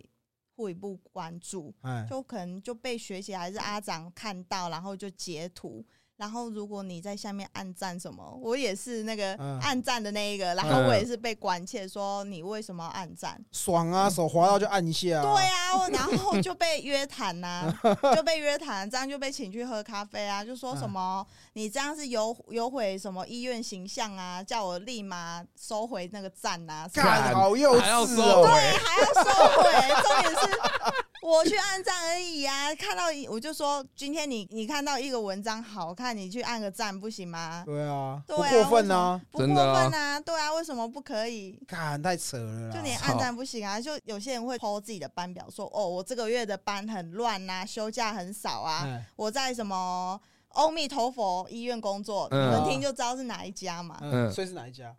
护理部关注，嗯就可能就被学姐还是阿长看到，然后就截图。然后如果你在下面按赞什么，我也是那个嗯按赞的那一个，然后我也是被关切说你为什么要按赞？爽啊，手滑到就按一下。对啊，然后就被约谈呐、就被约谈，这样就被请去喝咖啡啊，就说什么、你这样是有有毁什么医院形象啊，叫我立马收回那个赞啊，什么干好幼还要收稚哦。回对，还要收回。重点是我去按赞而已啊，看到我就说今天你你看到一个文章好看，你去按个赞不行吗？对啊，对啊不过分啊，不过分啊，对啊，为什么不可以？干太扯了啦。就连按赞不行啊，就有些人会 po 自己的班表说，哦，我这个月的班很乱呐、休假很少啊，嗯我在什么阿弥陀佛医院工作，嗯你们听就知道是哪一家嘛，嗯，嗯。所以是哪一家？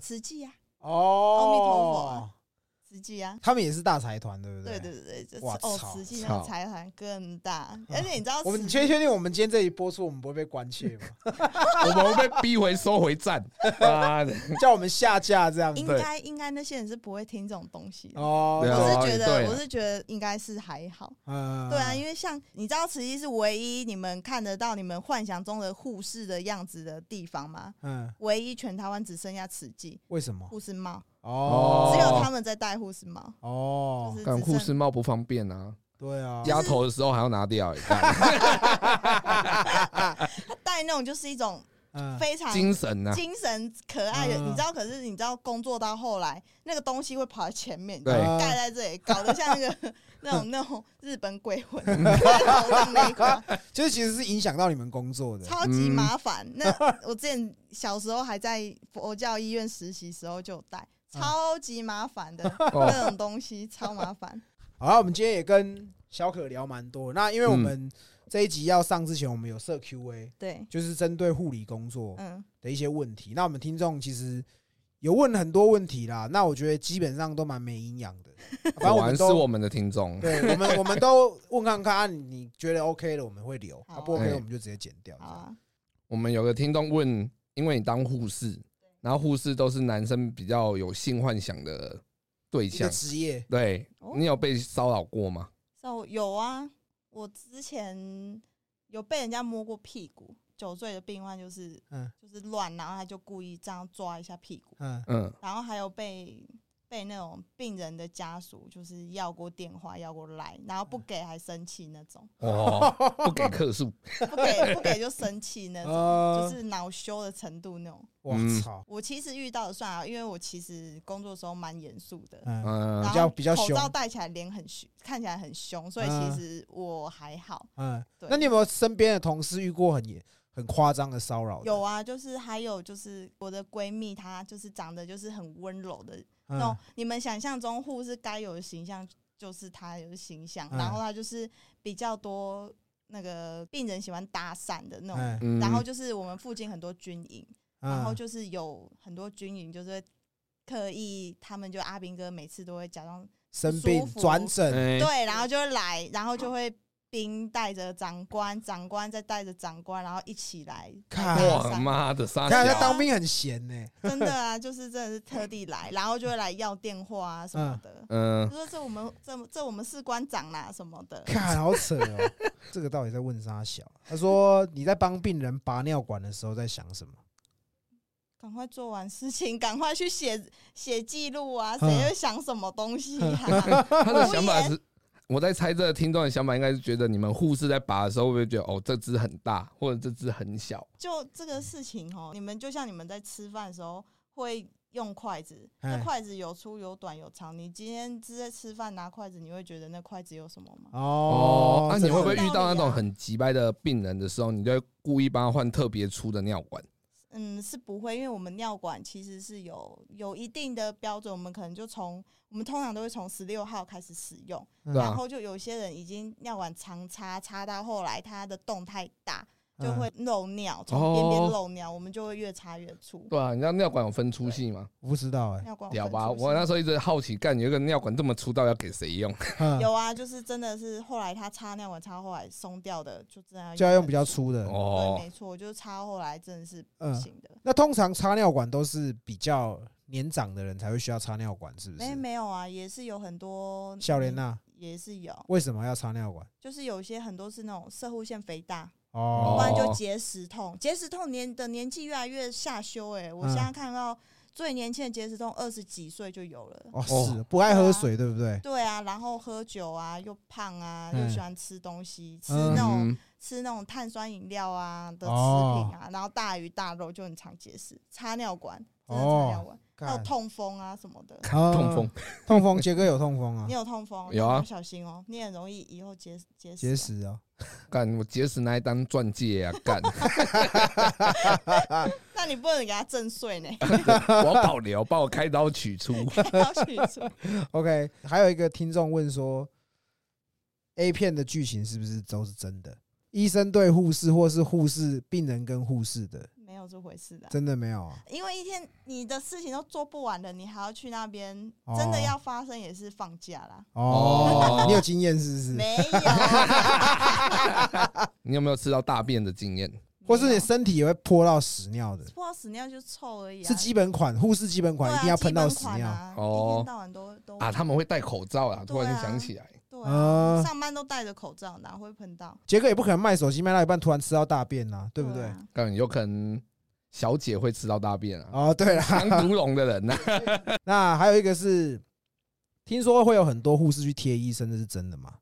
慈济啊，哦，阿弥陀佛啊慈济啊。他们也是大财团，对不对对对对对，就是哇哦，操慈济那操个财团更大，而且你知道我们确确定我们今天这一播出，我们不会被关切吗？我们会被逼回收回站。妈的，叫我们下架这样子应对该应该那些人是不会听这种东西的。哦。对啊我是觉得，啊我是觉得应该是还好。嗯，对啊，因为像你知道，慈济是唯一你们看得到你们幻想中的护士的样子的地方吗？嗯，唯一全台湾只剩下慈济为什么？护士帽，哦，只有他们在戴护士帽，哦。就，是干护士帽不方便啊，对啊，压头的时候还要拿掉。他戴那种就是一种嗯，非常精神啊。呐，精神可爱的，嗯。你知道？可是你知道，工作到后来，那个东西会跑在前面，对。盖在这里，搞得像那个 那种那种日本鬼魂 头上那一块，就是其实是影响到你们工作的。超级麻烦。那我之前小时候还在佛教医院实习时候就戴，超级麻烦的哦那种东西，超麻烦。好了，我们今天也跟小可聊蛮多。那因为我们这一集要上之前，我们有设 Q&A，对，就是针对护理工作嗯，的一些问题。那我们听众其实有问很多问题啦，那我觉得基本上都蛮没营养的。反正我们都是我们的听众。对我们 我们都问看看，啊、你你觉得 OK 的我们会留，好啊不 OK 哎我们就直接剪掉。好啊，我们有个听众问，因为你当护士，然后护士都是男生比较有性幻想的对一个象，职业，对哦你有被骚扰过吗？有有啊，我之前有被人家摸过屁股，酒醉的病患就是嗯就是乱，然后他就故意这样抓一下屁股，嗯，嗯，然后还有被被那种病人的家属就是要过电话，要过来，然后不给还生气那种，哦，不给客诉，不给不给就生气那种，呃就是恼羞的程度那种。我嗯。操，我其实遇到的算啊，因为我其实工作的时候蛮严肃的，嗯，嗯。然后比较比较凶口罩戴起来脸很凶，看起来很凶，所以嗯。其实我还好。嗯，对。那你有没有身边的同事遇过很严很夸张的骚扰？有啊，就是还有就是我的闺蜜，她就是长得就是很温柔的那你们想象中护士该有的形象，就是她有的形象。嗯然后她就是比较多那个病人喜欢搭讪的那种。然后就是我们附近很多军营，然后嗯就是有很多军营就是会刻意，他们就阿兵哥每次都会假装生病转诊，哎对，然后就会来，然后就会兵带着长官，长官再带着长官，然后一起来看来搭哇讪妈的傻看他小，当兵很闲呢。真的啊，就是真的是特地来，然后就会来要电话啊什么的。嗯就，说这我们这这我们士官长啦什么的，看，好扯哦！这个到底在问啥小？他说你在帮病人拔尿管的时候在想什么？赶快做完事情，赶快去写写记录啊！嗯谁会想什么东西啊？他的想法是，我在猜这个听众的想法应该是觉得你们护士在拔的时候会不会觉得哦这只很大，或者这只很小？就这个事情哦，你们就像你们在吃饭的时候会用筷子，哎那筷子有粗有短有长。你今天是在吃饭拿筷子，你会觉得那筷子有什么吗？哦，那、这个你会不会遇到那种很急掰的病人的时候，你就会故意帮他换特别粗的尿管？嗯，是不会，因为我们尿管其实是有有一定的标准，我们可能就从我们通常都会从十六号开始使用，嗯。啊。然后就有些人已经尿管长插插到后来，它的洞太大，就嗯会漏尿，从边边哦漏尿，我们就会越插越粗。对啊，你知道尿管有分粗细吗？我不知道哎。尿管有屌吧！粗细我那时候一直好奇，干有一个尿管这么粗，到底要给谁用？嗯有啊，就是真的是后来他插尿管插到后来松掉的，就这样就要用比较粗。的。对，哦没，错，就是插后来真的是不嗯行的。那通常插尿管都是比较年长的人才会需要插尿管，是不没是？没有啊，也是有很多嗯小莲娜也是有，为什么要插尿管？就是有些很多是那种射护腺肥大，哦，不然就结石痛。结石痛年的年纪越来越下修、欸，我嗯现在看到最年轻的结石痛二十几岁就有了。哦是不爱喝水，对不对？对啊，然后喝酒啊，又胖啊，嗯。又喜欢吃东西，吃嗯那种、嗯，吃那种碳酸饮料啊的食哦品啊，然后大鱼大肉就很常结石，插尿管，真的插哦尿管，还有痛风啊什么的。哦痛风，痛风，杰哥有痛风啊你，有痛风，有啊要小心哦，你很容易以后结结石。结，石啊。干我结石拿来当钻戒啊！干，那你不能给他震碎呢，我要保留，帮我开刀取出。要取出。OK，还有一个听众问说，A 片的剧情是不是都是真的？医生对护士，或是护士病人跟护士的？这回事的啊、真的没有啊。因为一天你的事情都做不完了，你还要去那边，哦真的要发生也是放假啦。哦，你有经验是不是？没有，你有没有吃到大便的经验？或是你身体也会泼到屎尿的，泼到屎尿就臭而已、啊，是基本款，护士基本款啊一定要喷到屎尿。哦一天到晚都都啊，他们会戴口罩啊！突然啊想起来，对啊啊，上班都戴着口罩，哪会喷到？杰哥也不可能卖手机卖到一半突然吃到大便呐，对不对？啊更有可能小姐会吃到大便啊。哦，对了，当毒龙的人呢？那还有一个是，听说会有很多护士去贴医生，这是真的吗？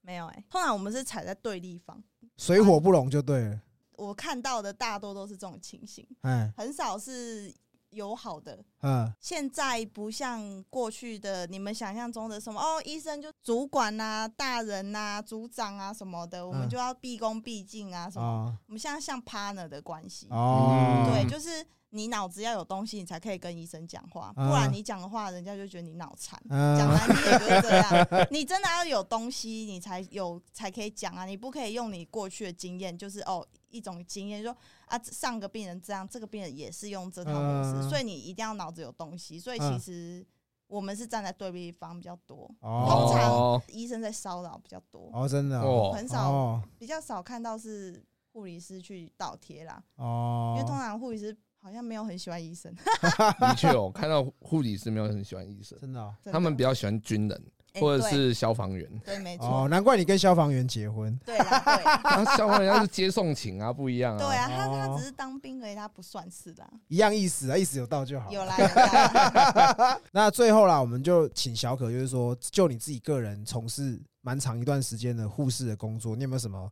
没有哎、通常我们是踩在对立方。水火不容就对了。我看到的大多都是这种情形，哎，很少是友好的。嗯，现在不像过去的你们想象中的什么哦，医生就主管呐、大人呐、组长啊什么的，我们嗯就要毕恭毕敬啊什么。哦我们现在像 partner 的关系，哦，对，嗯就是你脑子要有东西，你才可以跟医生讲话，不嗯然你讲的话，人家就觉得你脑残。嗯讲难听也就是这样，你真的要有东西，你才有才可以讲啊！你不可以用你过去的经验，就是哦一种经验，说啊上个病人这样，这个病人也是用这套模式，嗯。所以你一定要脑子有东西。所以其嗯。实我们是站在对立方比较多，通哦常哦医生在骚扰比较多，哦，真的很少哦。比较少看到是护理师去倒贴啦，哦，因为通常护理师好像没有很喜欢医生，的确哦，看到护理师没有很喜欢医生，真的哦。真的。他们比较喜欢军人。哎或者是消防员。对，没哦，错，难怪你跟消防员结婚。对啦，对啦。啊，消防员他是接送情啊，不一样啊。对啊，他他哦只是当兵而已，他不算是的啊。一样意思啊，意思有到就好。有啦有啦，那最后啦，我们就请小可，就是说，就你自己个人从事蛮长一段时间的护士的工作，你有没有什么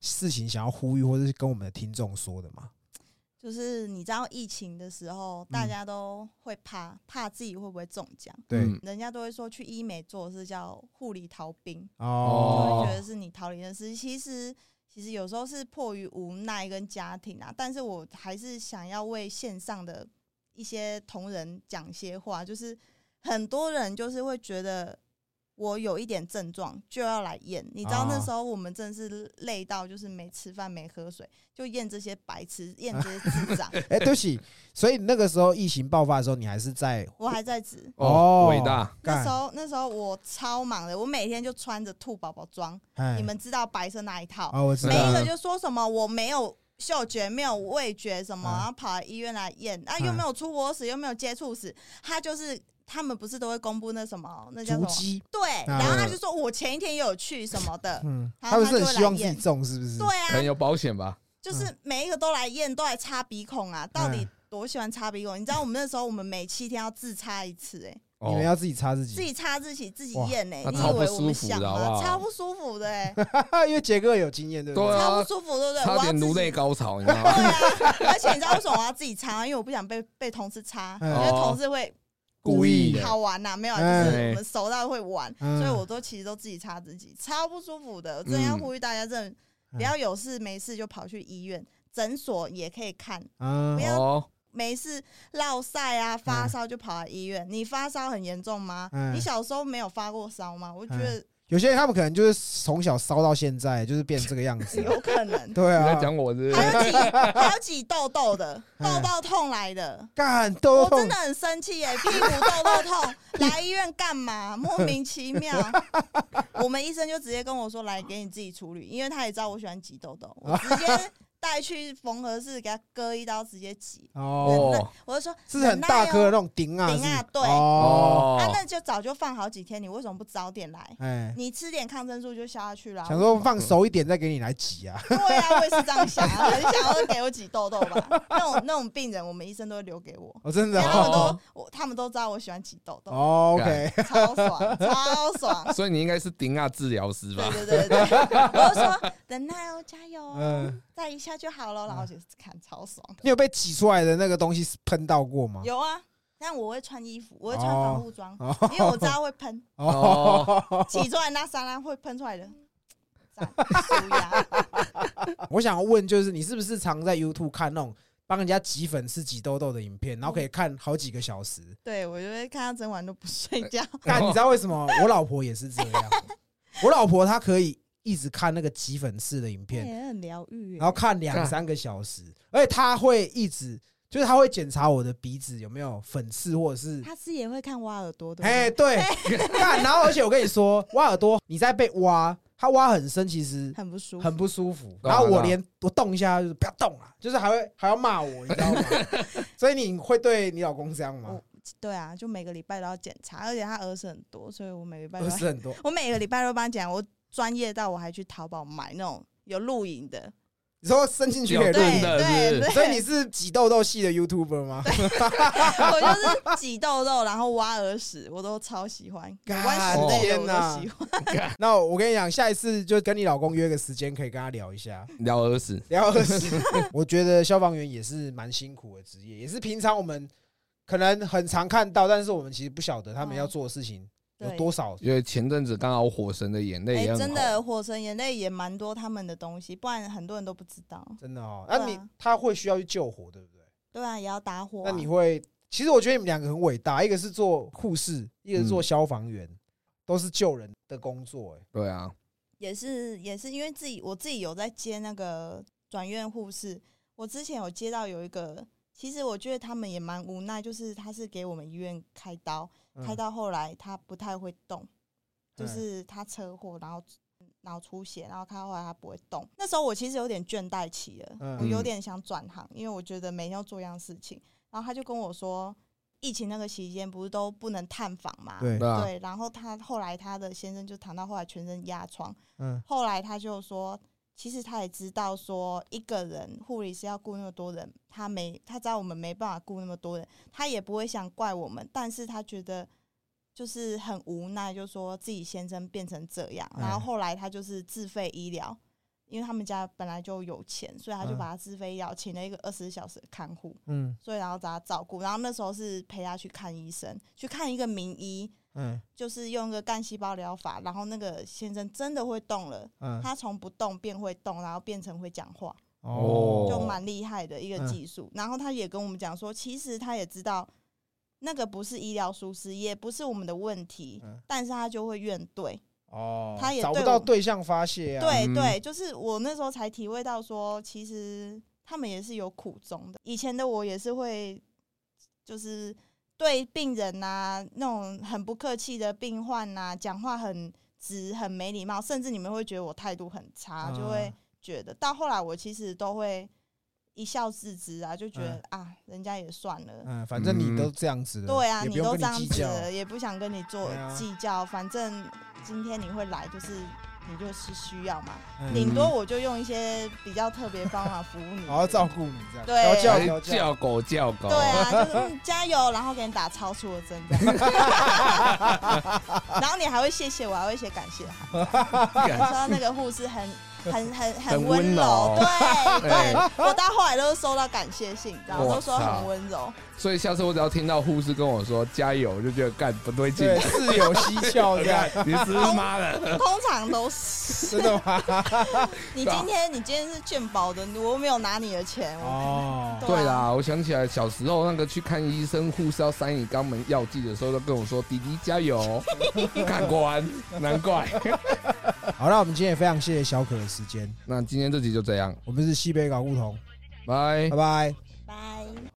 事情想要呼吁，或者是跟我们的听众说的吗？就是你知道疫情的时候，大家都会怕，怕自己会不会中奖。对，嗯人家都会说去医美做的是叫护理逃兵，哦就哦会觉得是你逃离的事。其实其实有时候是迫于无奈跟家庭啊，但是我还是想要为线上的一些同仁讲些话，就是很多人就是会觉得。我有一点症状就要来验，你知道那啊时候我们真的是累到就是没吃饭没喝水，就验这些白痴，验这些智障。哎，对不起，所以那个时候疫情爆发的时候，你还是在我还在职，哦，哦伟大，那时候那时候我超忙的，我每天就穿着兔宝宝装，哎你们知道白色那一套，哦，我知道每一个就说什么我没有嗅觉，没有味觉什么，嗯。然后跑来医院来验，啊嗯。又没有出国史，又没有接触史，他就是他们不是都会公布那什么那叫什么？对，嗯然后他就说我前一天也有去什么的，嗯，他们是然后他就很希望自己会来验中，是不是？对啊，可能有保险吧？就是每一个都来验，都来擦鼻孔啊，到底嗯多喜欢擦鼻孔？你知道我们那时候我们每七天要自擦一次、哎。你们要自己擦自己，自己擦自己，自己哇验呢、你以为我们想吗？超不舒服的哎、因为杰哥有经验，对不对啊超不舒服，对不对？差点颅内高潮，你知道吗？对啊，而且你知道为什么我要自己擦？因为我不想被被同事插，嗯因为同事会故意好玩呐、没有就是我们熟到会玩，嗯所以我都其实都自己擦自己，超不舒服的。我真的要嗯呼吁大家，真的嗯不要有事没事就跑去医院，诊所也可以看。嗯不，要哦，没事落晒啊，发烧就跑来医院。你发烧很严重吗？嗯你小时候没有发过烧吗？我觉得有些人他们可能就是从小烧到现在，就是变这个样子。有可能。对啊，你在讲我是不是？还有挤，还有挤痘痘的，痘嗯痘痛来的，干都痛我真的很生气耶！屁股痘痘痛，来医院干嘛？莫名其妙。我们医生就直接跟我说：“来，给你自己处理。”因为他也知道我喜欢挤痘痘，我直接带去缝合室给他割一刀，直接挤。哦，哦我就说：“是很大颗的那种顶啊，顶啊对哦，啊，哦，那就早就放好几天，你为什么不早点来？哎，你吃点抗生素就消下去了。想说放熟一点再给你来挤啊，对啊，我也是这样想啊，很想要给我挤痘痘吧。那种那种病人，我们医生都会留给我。哦，真的因为他们哦都我他们都知道我喜欢挤痘痘，哦，OK，超爽，超爽。所以你应该是顶啊治疗师吧？对对对对，我就说等耐哦，加油哦嗯，再一下就好了。然后就是看超爽，你有被挤出来的那个东西喷到过吗？有啊。但我会穿衣服，我会穿防护装，哦因为我知道会喷，哦，挤出来那沙拉会喷出来的。我想问，就是你是不是常在 YouTube 看那种帮人家挤粉刺、挤痘痘的影片，然后可以看好几个小时？对我就会看到整晚都不睡觉。但你知道为什么？我老婆也是这样。我老婆她可以一直看那个挤粉刺的影片，也很疗愈欸。然后看两三个小时，而且他会一直就是他会检查我的鼻子有没有粉刺，或者是他是也会看挖耳朵的，哎对，看，然后而且我跟你说，挖耳朵你在被挖，他挖很深，其实很不舒服。很不舒服。然后我连我动一下就是不要动啊，就是还会还要骂我，你知道吗？所以你会对你老公这样吗我？对啊，就每个礼拜都要检查，而且他耳屎很多，所以我每个礼拜都要不是很多，我每个礼拜都帮他讲，我专业到我还去淘宝买那种有录影的，你说伸进去有可以录对真的对对，所以你是挤痘痘系的 YouTuber 吗？我就是挤痘痘，然后挖耳屎，我都超喜欢，有关干屎类的喜欢。那我跟你讲，下一次就跟你老公约个时间，可以跟他聊一下，聊耳屎，聊耳屎。我觉得消防员也是蛮辛苦的职业，也是平常我们可能很常看到，但是我们其实不晓得他们要做的事情有，多少。因为前阵子刚好《火神的眼泪》真的，火神眼泪也蛮多他们的东西，不然很多人都不知道。真的哦，那你他会需要去救火，对不对？对啊，也要打火、啊。那你会，其实我觉得你们两个很伟大，一个是做护士，一个是做嗯消防员，都是救人的工作。哎，对啊，也是也是因为自己我自己有在接那个转院护士，我之前有接到有一个，其实我觉得他们也蛮无奈，就是他是给我们医院开刀，嗯开到后来他不太会动，就嗯是他车祸，然后脑出血，然后开到后来他不会动。那时候我其实有点倦怠期了，嗯我有点想转行，因为我觉得每天要做一样事情。然后他就跟我说，疫情那个期间不是都不能探访嘛？对然后他后来他的先生就谈到后来全身压疮，嗯后来他就说，其实他也知道说一个人护理师要顾那么多人，他没他知道我们没办法顾那么多人，他也不会想怪我们，但是他觉得就是很无奈，就说自己先生变成这样，然后哎后来他就是自费医疗。因为他们家本来就有钱，所以他就嗯把他自费医疗请了一个二十四小时的看护，嗯所以然后找他照顾。然后那时候是陪他去看医生，去看一个名医，嗯。就是用一个干细胞疗法，然后那个先生真的会动了，嗯，他从不动变会动，然后变成会讲话，哦。就蛮厉害的一个嗯。技术。然后他也跟我们讲说，其实他也知道那个不是医疗疏失，也不是我们的问题，嗯。但是他就会怨怼。哦，他也找不到对象发泄对对，就是我那时候才体会到说，其实他们也是有苦衷的。以前的我也是会，就是对病人呐、那种很不客气的病患呐、讲话很直、很没礼貌，甚至你们会觉得我态度很差，就会啊觉得。到后来我其实都会一笑置之啊，就觉得、啊，人家也算了。嗯，反正你都这样子了，对啊，也不用跟都这样。子了，也不想跟你做计较，反正今天你会来，就是你就是需要嘛。嗯。顶多我就用一些比较特别方法 服务你，好好照顾你这样，对。调教还调教。叫狗叫狗，对啊，就是、嗯、加油，然后给你打超出的针 然后你还会谢谢我，还会写感谢函，干说那个护士很很很很很温柔。对对，我到后来都是收到感谢信，然后都说很温柔，所以下次我只要听到护士跟我说加油，我就觉得干不对劲。对，，事有蹊跷 这样，你是妈的，通常都是。真的吗？你今天你今天是健保的，我没有拿你的钱，哦，对啦，我想起来小时候那个去看医生，护士要塞你肛门药剂的时候，都跟我说弟弟加油，看果然难怪。好，那我们今天也非常谢谢小可的时间，那今天这集就这样，我们是西北搞梧桐，拜拜。拜。